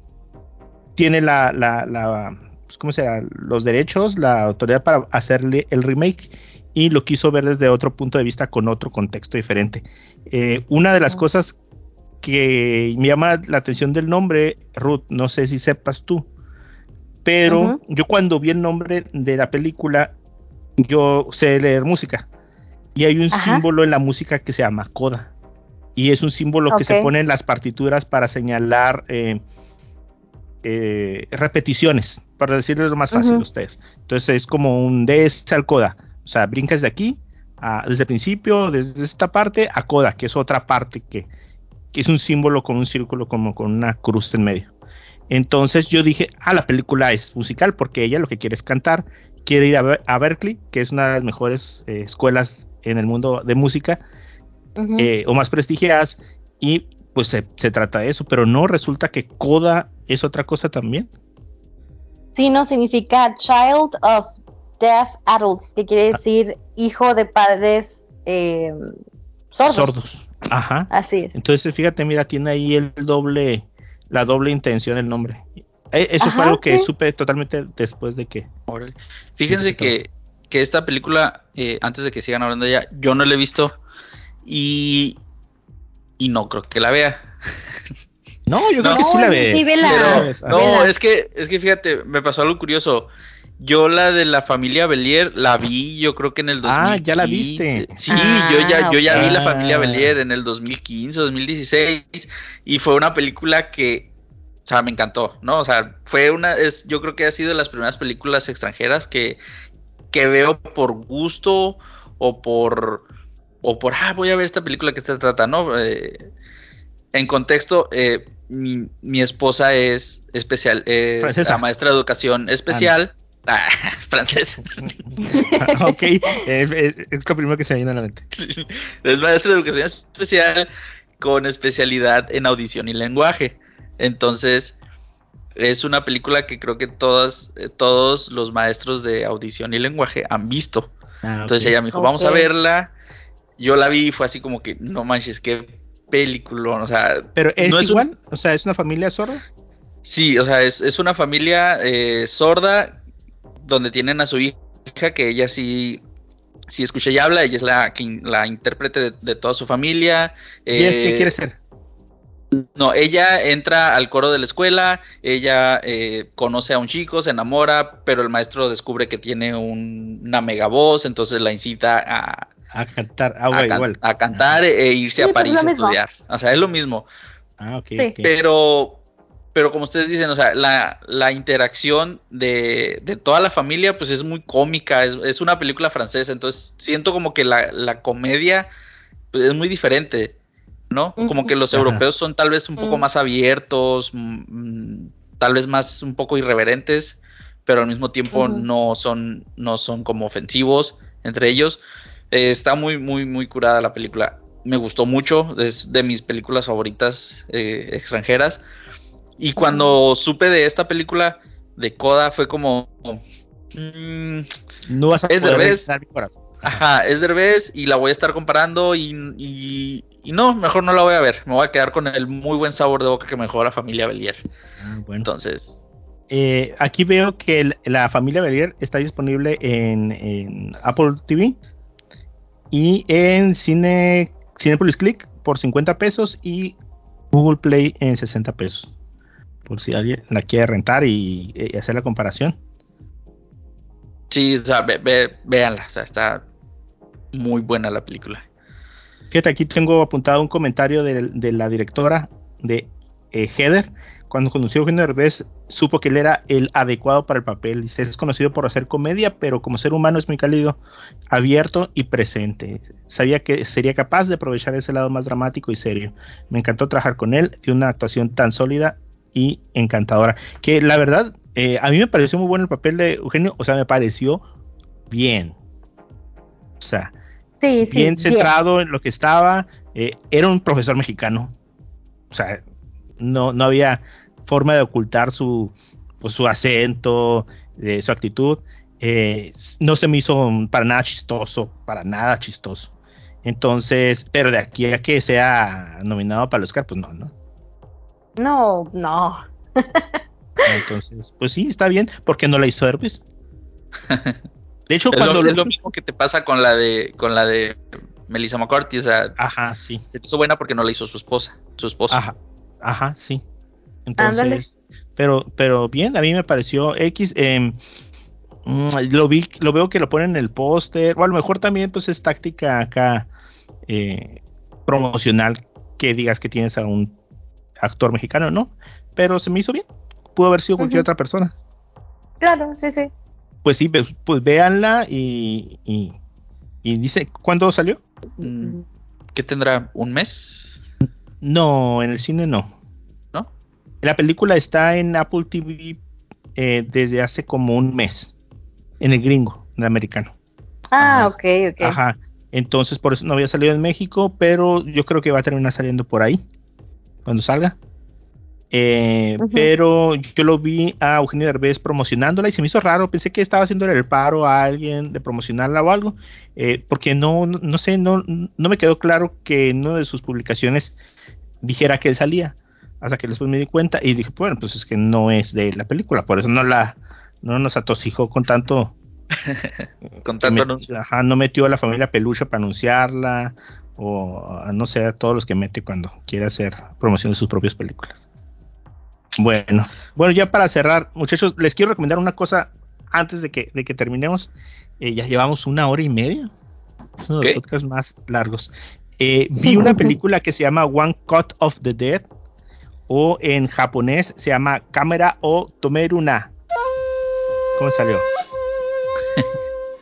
tiene la, la, la pues, ¿cómo? Los derechos, la autoridad para hacerle el remake y lo quiso ver desde otro punto de vista con otro contexto diferente. Eh, una de las cosas que me llama la atención del nombre, Ruth, no sé si sepas tú, pero yo cuando vi el nombre de la película, yo sé leer música y hay un Ajá. símbolo en la música que se llama coda y es un símbolo que se pone en las partituras para señalar eh, eh, repeticiones, para decirles lo más fácil a ustedes. Entonces es como un esa al coda, o sea, brincas de aquí, a- desde el principio, desde esta parte a coda, que es otra parte que, que es un símbolo con un círculo como con una cruz en medio. Entonces yo dije, ah, la película es musical porque ella lo que quiere es cantar, quiere ir a, Ber- a Berkeley, que es una de las mejores eh, escuelas en el mundo de música eh, o más prestigiadas y pues se, se trata de eso, pero no resulta que coda es otra cosa también. Sí, no, significa Child of Deaf Adults, que Ah. quiere decir hijo de padres eh, sordos. Sordos. Ajá. Así es. Entonces, fíjate, mira, tiene ahí el doble, la doble intención el nombre. Eh, Eso fue algo que sí. supe totalmente después de que. Fíjense que, que esta película, eh, antes de que sigan hablando de ella, yo no la he visto y, y no creo que la vea. *laughs* No, yo creo No, que sí la ves. sí, vela. Pero, no, es que, es que fíjate, me pasó algo curioso. Yo la de la familia Belier la vi, yo creo que en el 2015. Ah, ¿ya la viste? Sí, Ah, yo ya, yo ya vi la ok. familia Belier en el 2015, 2016 y fue una película que, o sea, me encantó, ¿no? O sea, fue una, es, yo creo que ha sido de las primeras películas extranjeras que, que veo por gusto o por, o por, ah, voy a ver esta película que se trata, ¿no? Eh, en contexto, eh, mi, mi esposa es especial, es Francesa. la maestra de educación especial. *laughs* Ah, francés. *laughs* Ah, ok, es, es- lo primero que se me viene a la mente. *laughs* es maestro de educación especial con especialidad en audición y lenguaje. Entonces, es una película que creo que todas, eh, todos los maestros de audición y lenguaje han visto. Ah, Entonces ella me dijo, vamos a verla. Yo la vi y fue así como que, no manches, qué película. O sea, Pero es no es un- igual, o sea, es una familia sorda. Sí, o sea, es, es una familia eh, sorda donde tienen a su hija que ella sí, sí escucha y habla, ella es la, la intérprete de, de toda su familia. ¿Y es- qué eh, quiere ser? No, ella entra al coro de la escuela, ella eh, conoce a un chico, se enamora, pero el maestro descubre que tiene un- una mega voz, entonces la incita a, A cantar, ah, a can- igual. a cantar e irse Sí, a París a estudiar. O sea, es lo mismo. Ah, ok, Sí. Pero, pero como ustedes dicen, o sea, la, la interacción de, de toda la familia, pues es muy cómica, es, es una película francesa, entonces siento como que la, la comedia pues, es muy diferente, ¿no? Como que los Ajá. europeos son tal vez un poco más abiertos, mm, mm, tal vez más un poco irreverentes, pero al mismo tiempo no son, no son como ofensivos entre ellos. Eh, está muy, muy, muy curada la película. Me gustó mucho, es de mis películas favoritas eh, extranjeras. Y cuando supe de esta película de Coda fue como... mm, no vas a es poder Derbez. mi corazón. ajá, es Derbez y la voy a estar comparando y, y, y no, mejor no la voy a ver. Me voy a quedar con el muy buen sabor de boca que me dejó la familia Belier. Ah, bueno. Entonces, Eh, aquí veo que el- la familia Belier está disponible en, en Apple TV y en Cine Cinepolis Click por 50 pesos y Google Play en 60 pesos. Por si alguien la quiere rentar y, y hacer la comparación. sí, o sea, ve, ve- véanla, o sea, está muy buena la película. Fíjate, aquí tengo apuntado un comentario de, de la directora de eh, Heather. Cuando conoció a Eugenio Derbez, supo que él era el adecuado para el papel. Dice, es conocido por hacer comedia, pero como ser humano es muy cálido, abierto y presente. Sabía que sería capaz de aprovechar ese lado más dramático y serio. Me encantó trabajar con él, de una actuación tan sólida y encantadora. Que la verdad, eh, a mí me pareció muy bueno el papel de Eugenio, o sea, me pareció bien. O sea, Sí, sí. bien centrado en lo que estaba. eh, era un profesor mexicano. O sea, no, no había forma de ocultar su, pues, su acento, eh, su actitud. Eh, no se me hizo para nada chistoso, para nada chistoso. Entonces, pero de aquí a que sea nominado para el Oscar, pues no, ¿no? No, no. *laughs* Entonces, pues sí, está bien, porque no la hizo Herbes. *laughs* De hecho, Es cuando lo, lo- es lo mismo que te pasa con la de con la de Melissa McCarthy, o sea, Ajá, sí. se te hizo buena porque no la hizo su esposa, su esposo. Ajá, ajá, sí. Entonces, Ándale. pero, pero bien, a mí me pareció X. em, mm, lo vi, lo veo que lo ponen en el póster, o a lo mejor también, pues es táctica acá eh, promocional que digas que tienes a un actor mexicano, ¿no? Pero se me hizo bien. Pudo haber sido cualquier otra persona. Claro, sí, sí. Pues sí, pues, pues véanla y, y, y dice, ¿cuándo salió? ¿Qué tendrá? ¿Un mes? No, en el cine no. ¿No? La película está en Apple TV eh, desde hace como un mes. En el gringo, en el americano. Ah, Ajá. ok, ok. Ajá. Entonces por eso no había salido en México, pero yo creo que va a terminar saliendo por ahí. Cuando salga. Eh. Pero yo lo vi a Eugenio Derbez promocionándola y se me hizo raro. Pensé que estaba haciendo el paro a alguien de promocionarla o algo. eh, porque no, no, sé, no, no me quedó claro que en una de sus publicaciones dijera que él salía. Hasta que después me di cuenta y dije, bueno, pues es que no es de la película. Por eso no la no nos atosigó con tanto *laughs* Con tanto anuncio. ajá, no metió a la familia Peluche para anunciarla o no sé a todos los que mete cuando quiere hacer promoción de sus propias películas. Bueno, bueno ya para cerrar, muchachos, les quiero recomendar una cosa antes de que, de que terminemos. Eh, ya llevamos una hora y media. Es uno de los Ok. podcasts más largos. Eh, vi una *laughs* película que se llama One Cut of the Dead o en japonés se llama Cámara o Tomeruna. ¿Cómo salió? *laughs*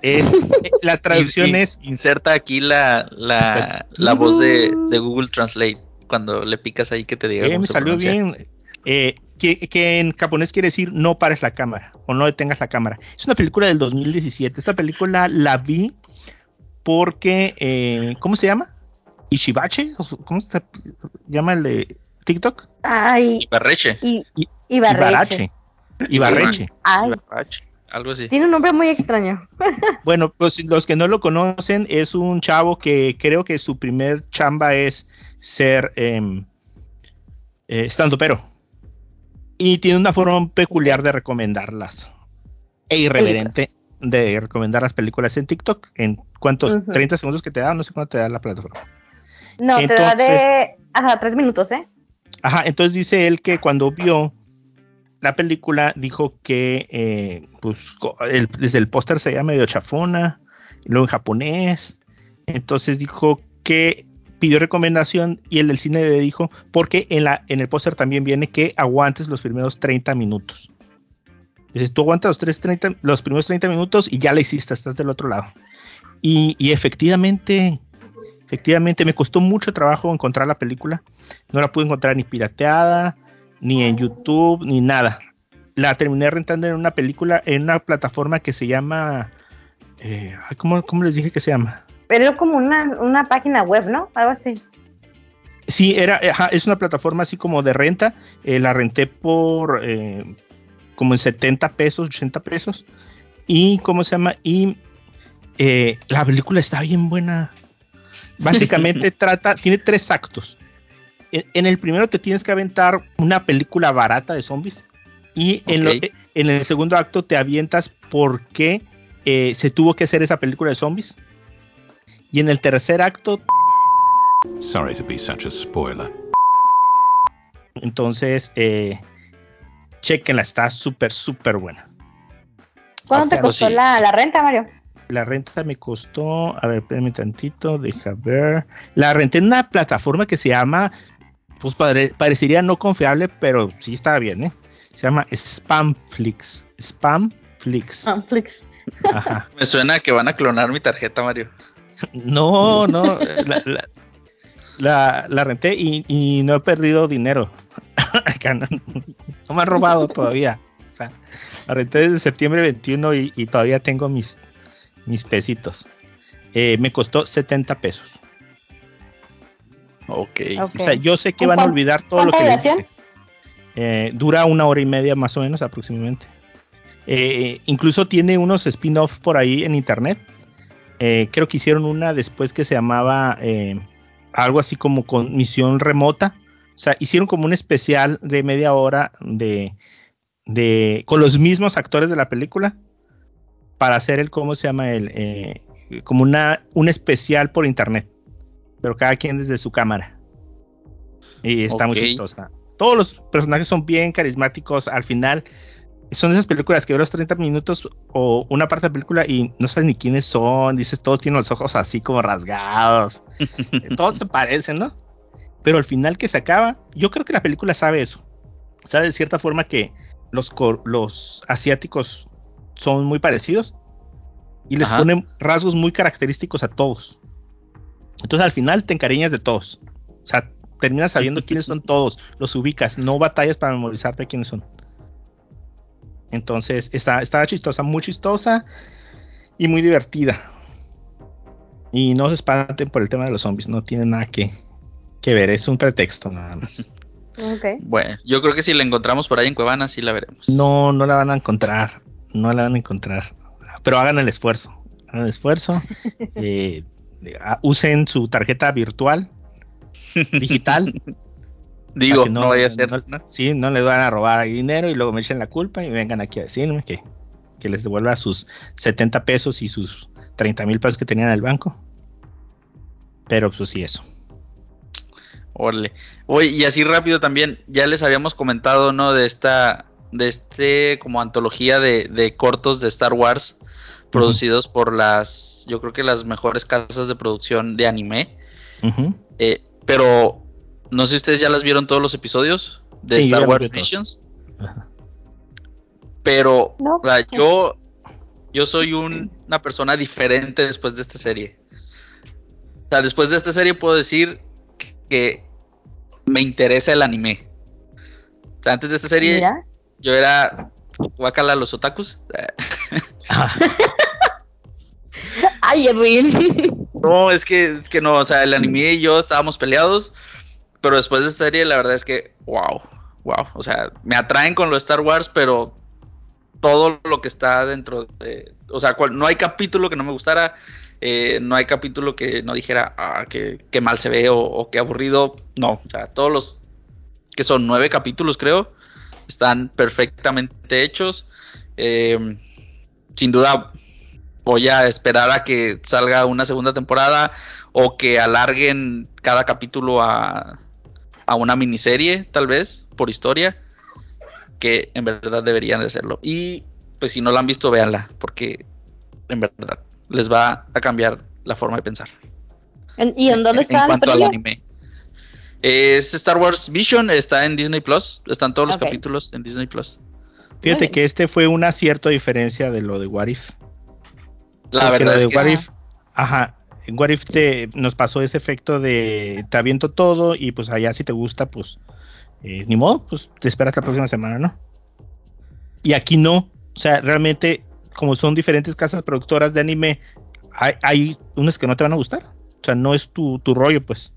Es, eh, la traducción In- in- es Inserta aquí la, la, la voz de, de Google Translate cuando le picas ahí que te diga. Eh, cómo me salió bien. Eh, que, que en japonés quiere decir no pares la cámara o no detengas la cámara. Es una película del 2017. Esta película la vi porque, eh, ¿cómo se llama? Ishibache, ¿O su- ¿cómo se llama el de TikTok? Ay, Ibarreche. I- Ibarreche. Ibarreche. Ay, Ibarreche, Algo así. tiene un nombre muy extraño. *laughs* Bueno, pues los que no lo conocen, es un chavo que creo que su primer chamba es ser em, eh, estando pero. Y tiene una forma peculiar de recomendarlas. E irreverente de recomendar las películas en TikTok. ¿En cuántos? Ujú. 30 segundos que te da? No sé cuánto te da la plataforma. No, te da de. Ajá, tres minutos, ¿eh? Ajá, entonces dice él que cuando vio la película dijo que eh, pues el- desde el póster se veía medio chafona, y luego en japonés. Entonces dijo que pidió recomendación y el del cine le dijo porque en la en el póster también viene que aguantes los primeros 30 minutos. Dices, tú aguantas los, tres 30 los primeros 30 minutos y ya la hiciste, estás del otro lado. Y, y efectivamente, efectivamente me costó mucho trabajo encontrar la película. No la pude encontrar ni pirateada, ni en YouTube, ni nada. La terminé rentando en una película, en una plataforma que se llama. eh, ¿cómo, cómo les dije que se llama? Pero como una, una página web, ¿no? Algo así. Sí, era, ajá, es una plataforma así como de renta. eh, la renté por eh, como en 70 pesos, 80 pesos. Y, ¿cómo se llama? Y eh, la película está bien buena. Básicamente *laughs* trata, tiene tres actos. En, en el primero te tienes que aventar una película barata de zombies. Y en, lo- en el segundo acto te avientas por qué eh, se tuvo que hacer esa película de zombies. Y en el tercer acto Sorry to be such a spoiler. Entonces, eh, chequenla, está súper, súper buena. ¿Cuánto te Ok, costó sí. la, la renta, Mario? La renta me costó, a ver, espérenme tantito, deja ver. La renté en una plataforma que se llama, pues padre- parecería no confiable, pero sí está bien, ¿eh? Se llama Spamflix. Spamflix. Ajá. *laughs* Me suena que van a clonar mi tarjeta, Mario. No, no, la, la- la- la renté y, y no he perdido dinero. *laughs* No, no me han robado todavía. O sea, la renté desde septiembre 21 y, y todavía tengo mis, mis pesitos. Eh, me costó 70 pesos. Ok. Ok. O sea, yo sé que ¿Con van a olvidar todo lo que les dije. Eh, dura una hora y media más o menos aproximadamente. Eh, incluso tiene unos spin-off por ahí en internet. Eh, creo que hicieron una después que se llamaba eh, algo así como con misión remota. O sea, hicieron como un especial de media hora de, de con los mismos actores de la película para hacer el cómo se llama el eh, como una un especial por internet, pero cada quien desde su cámara. Y está muy chistosa. Todos los personajes son bien carismáticos. Al final, son esas películas que ves los 30 minutos o una parte de la película y no sabes ni quiénes son. Dices, todos tienen los ojos así como rasgados. *laughs* todos se parecen, ¿no? Pero al final que se acaba, yo creo que la película sabe eso. Sabe de cierta forma que los, los asiáticos son muy parecidos y les Ajá. ponen rasgos muy característicos a todos. Entonces al final te encariñas de todos. O sea, terminas sabiendo quiénes son *laughs* todos, los ubicas, no batallas para memorizarte quiénes son. Entonces está, está chistosa, muy chistosa y muy divertida. Y no se espanten por el tema de los zombies, no tiene nada que, que ver, es un pretexto nada más. *laughs* Bueno, yo creo que si la encontramos por ahí en Cuevana, sí la veremos. No, no la van a encontrar, no la van a encontrar, pero hagan el esfuerzo, hagan el esfuerzo, *laughs* eh, ah, usen su tarjeta virtual, digital, Digo, que no, vaya a ser. no- ¿no? sí, no les van a robar dinero y luego me echen la culpa y vengan aquí a decirme que, que les devuelva sus 70 pesos y sus 30 mil pesos que tenían en el banco. Pero pues sí, eso. Órale. Oye, y así rápido también, ya les habíamos comentado, ¿no? De esta, de este como antología de, de cortos de Star Wars, producidos por las, yo creo que las mejores casas de producción de anime. Eh, pero no sé si ustedes ya las vieron todos los episodios de Sí, Star Wars. Visions. Pero No, o sea, sí. yo, yo soy un- una persona diferente después de esta serie. O sea, después de esta serie puedo decir que me interesa el anime. O sea, antes de esta serie, Mira. yo era guacala los otakus. *laughs* Ay, Edwin. *laughs* No, es que, es que no, o sea, el anime y yo estábamos peleados, pero después de esta serie la verdad es que, wow, wow, o sea, me atraen con lo de Star Wars, pero todo lo que está dentro de, o sea, cual- no hay capítulo que no me gustara, eh, no hay capítulo que no dijera, ah, que, que mal se ve o, o qué aburrido, no, o sea, todos los, que son nueve capítulos creo, están perfectamente hechos, eh, sin duda voy a esperar a que salga una segunda temporada o que alarguen cada capítulo a, a una miniserie, tal vez, por historia, que en verdad deberían de hacerlo. Y pues si no la han visto, véanla, porque en verdad les va a cambiar la forma de pensar. ¿En- ¿Y en dónde en está cuanto al anime. Es Star Wars Vision, está en Disney Plus, están todos los capítulos en Disney Plus. Fíjate que este fue un acierto a diferencia de lo de What If. La Porque verdad lo es de que What sí. If, ajá, en What If te, nos pasó ese efecto de te aviento todo y pues allá si te gusta, pues eh, ni modo, pues te esperas la próxima semana, ¿no? Y aquí no, o sea, realmente como son diferentes casas productoras de anime, hay, hay unas que no te van a gustar, o sea, no es tu, tu rollo, pues.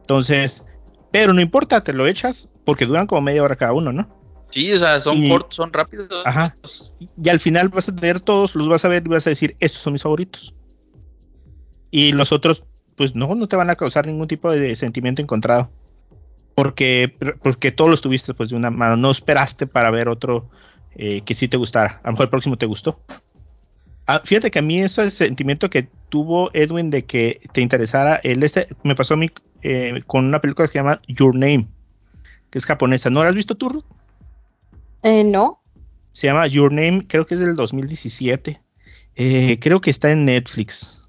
Entonces, pero no importa, te lo echas porque duran como media hora cada uno, ¿no? Sí, o sea, son cortos, son rápidos. Ajá. y al final vas a tener todos, los vas a ver y vas a decir, estos son mis favoritos. Y los otros, pues no, no te van a causar ningún tipo de sentimiento encontrado. Porque, porque todos los tuviste pues de una mano, no esperaste para ver otro eh, que sí te gustara. A lo mejor el próximo te gustó. Ah, fíjate que a mí eso es el sentimiento que tuvo Edwin de que te interesara. El este me pasó a mí eh, con una película que se llama Your Name, que es japonesa. ¿No la has visto tú? Ruth? Eh, no. Se llama Your Name, creo que es del 2017. Eh, creo que está en Netflix.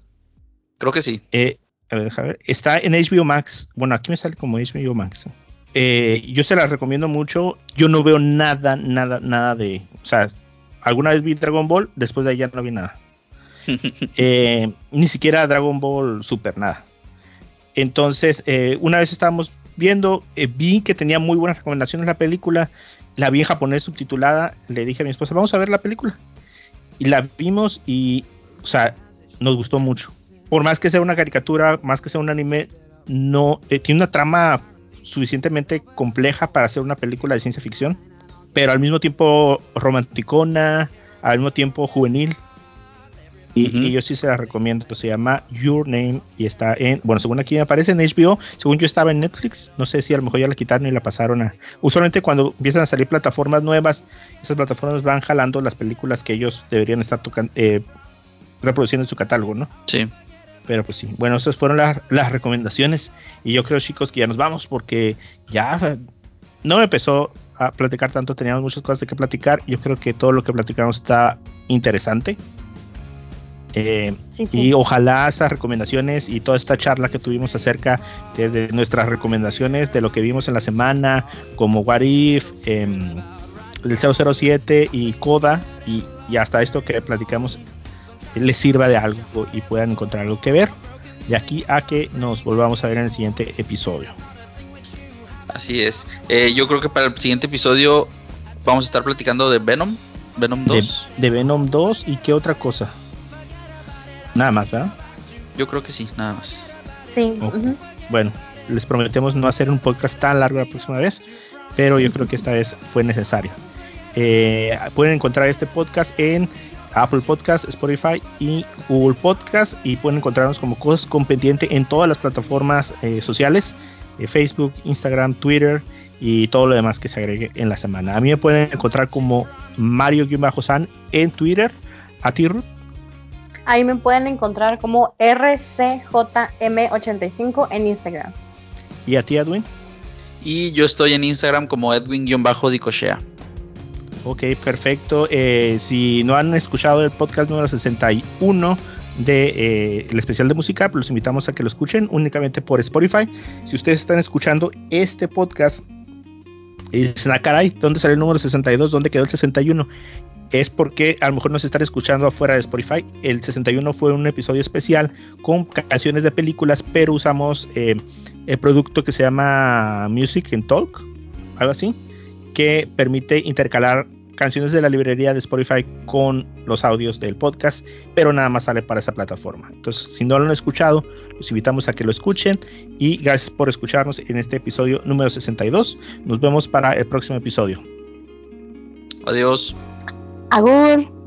Creo que sí. Eh, a ver, a ver, está en HBO Max. Bueno, aquí me sale como HBO Max. Eh, yo se la recomiendo mucho. Yo no veo nada, nada, nada de. O sea, alguna vez vi Dragon Ball, después de ahí ya no vi nada. *laughs* Eh, ni siquiera Dragon Ball Super, nada. Entonces, eh, una vez estábamos viendo, eh, vi que tenía muy buenas recomendaciones la película, la vi en japonés subtitulada, le dije a mi esposa, vamos a ver la película. Y la vimos y, o sea, nos gustó mucho. Por más que sea una caricatura, más que sea un anime, no, eh, tiene una trama suficientemente compleja para ser una película de ciencia ficción, pero al mismo tiempo romanticona, al mismo tiempo juvenil. Y, yo sí se la recomiendo. Se llama Your Name y está en, bueno, según aquí me aparece en HBO, según yo estaba en Netflix. No sé si a lo mejor ya la quitaron y la pasaron a. Usualmente cuando empiezan a salir plataformas nuevas, esas plataformas van jalando las películas que ellos deberían estar tocando, eh, reproduciendo en su catálogo, ¿no? Sí. Pero pues sí, bueno, esas fueron las, las recomendaciones. Y yo creo, chicos, que ya nos vamos porque ya eh, no me empezó a platicar tanto, teníamos muchas cosas de que platicar. Yo creo que todo lo que platicamos está interesante. Eh, Sí, sí. y ojalá esas recomendaciones y toda esta charla que tuvimos acerca desde nuestras recomendaciones de lo que vimos en la semana, como What If, em, el 007 y Coda, y, y hasta esto que platicamos, les sirva de algo y puedan encontrar algo que ver. De aquí a que nos volvamos a ver en el siguiente episodio. Así es. Eh, yo creo que para el siguiente episodio vamos a estar platicando de Venom. Venom De, 2. de Venom 2 y qué otra cosa. Nada más, ¿verdad? Yo creo que sí, nada más. Sí. Bueno, les prometemos no hacer un podcast tan largo la próxima vez, pero yo creo que esta vez fue necesario. Eh, pueden encontrar este podcast en Apple Podcast, Spotify y Google Podcast y pueden encontrarnos como cosas con pendiente en todas las plataformas eh, sociales, eh, Facebook, Instagram, Twitter y todo lo demás que se agregue en la semana. A mí me pueden encontrar como Mario-San en Twitter, a ti Ruth, Ahí me pueden encontrar como RCJM85 en Instagram. y a ti Edwin. Y yo estoy en Instagram como Edwin-Dicochea. Ok, perfecto. Eh, si no han escuchado el podcast número 61 de eh, el especial de música, los invitamos a que lo escuchen únicamente por Spotify. Si ustedes están escuchando este podcast, y dicen, ah, caray, ¿dónde salió el número 62? ¿Dónde quedó el 61? Es porque a lo mejor nos están escuchando afuera de Spotify. El 61 fue un episodio especial con canciones de películas, pero usamos eh, el producto que se llama Music and Talk, algo así que permite intercalar canciones de la librería de Spotify con los audios del podcast, pero nada más sale para esa plataforma. Entonces, si no lo han escuchado, los invitamos a que lo escuchen y gracias por escucharnos en este episodio número 62. Nos vemos para el próximo episodio. Adiós. Agur.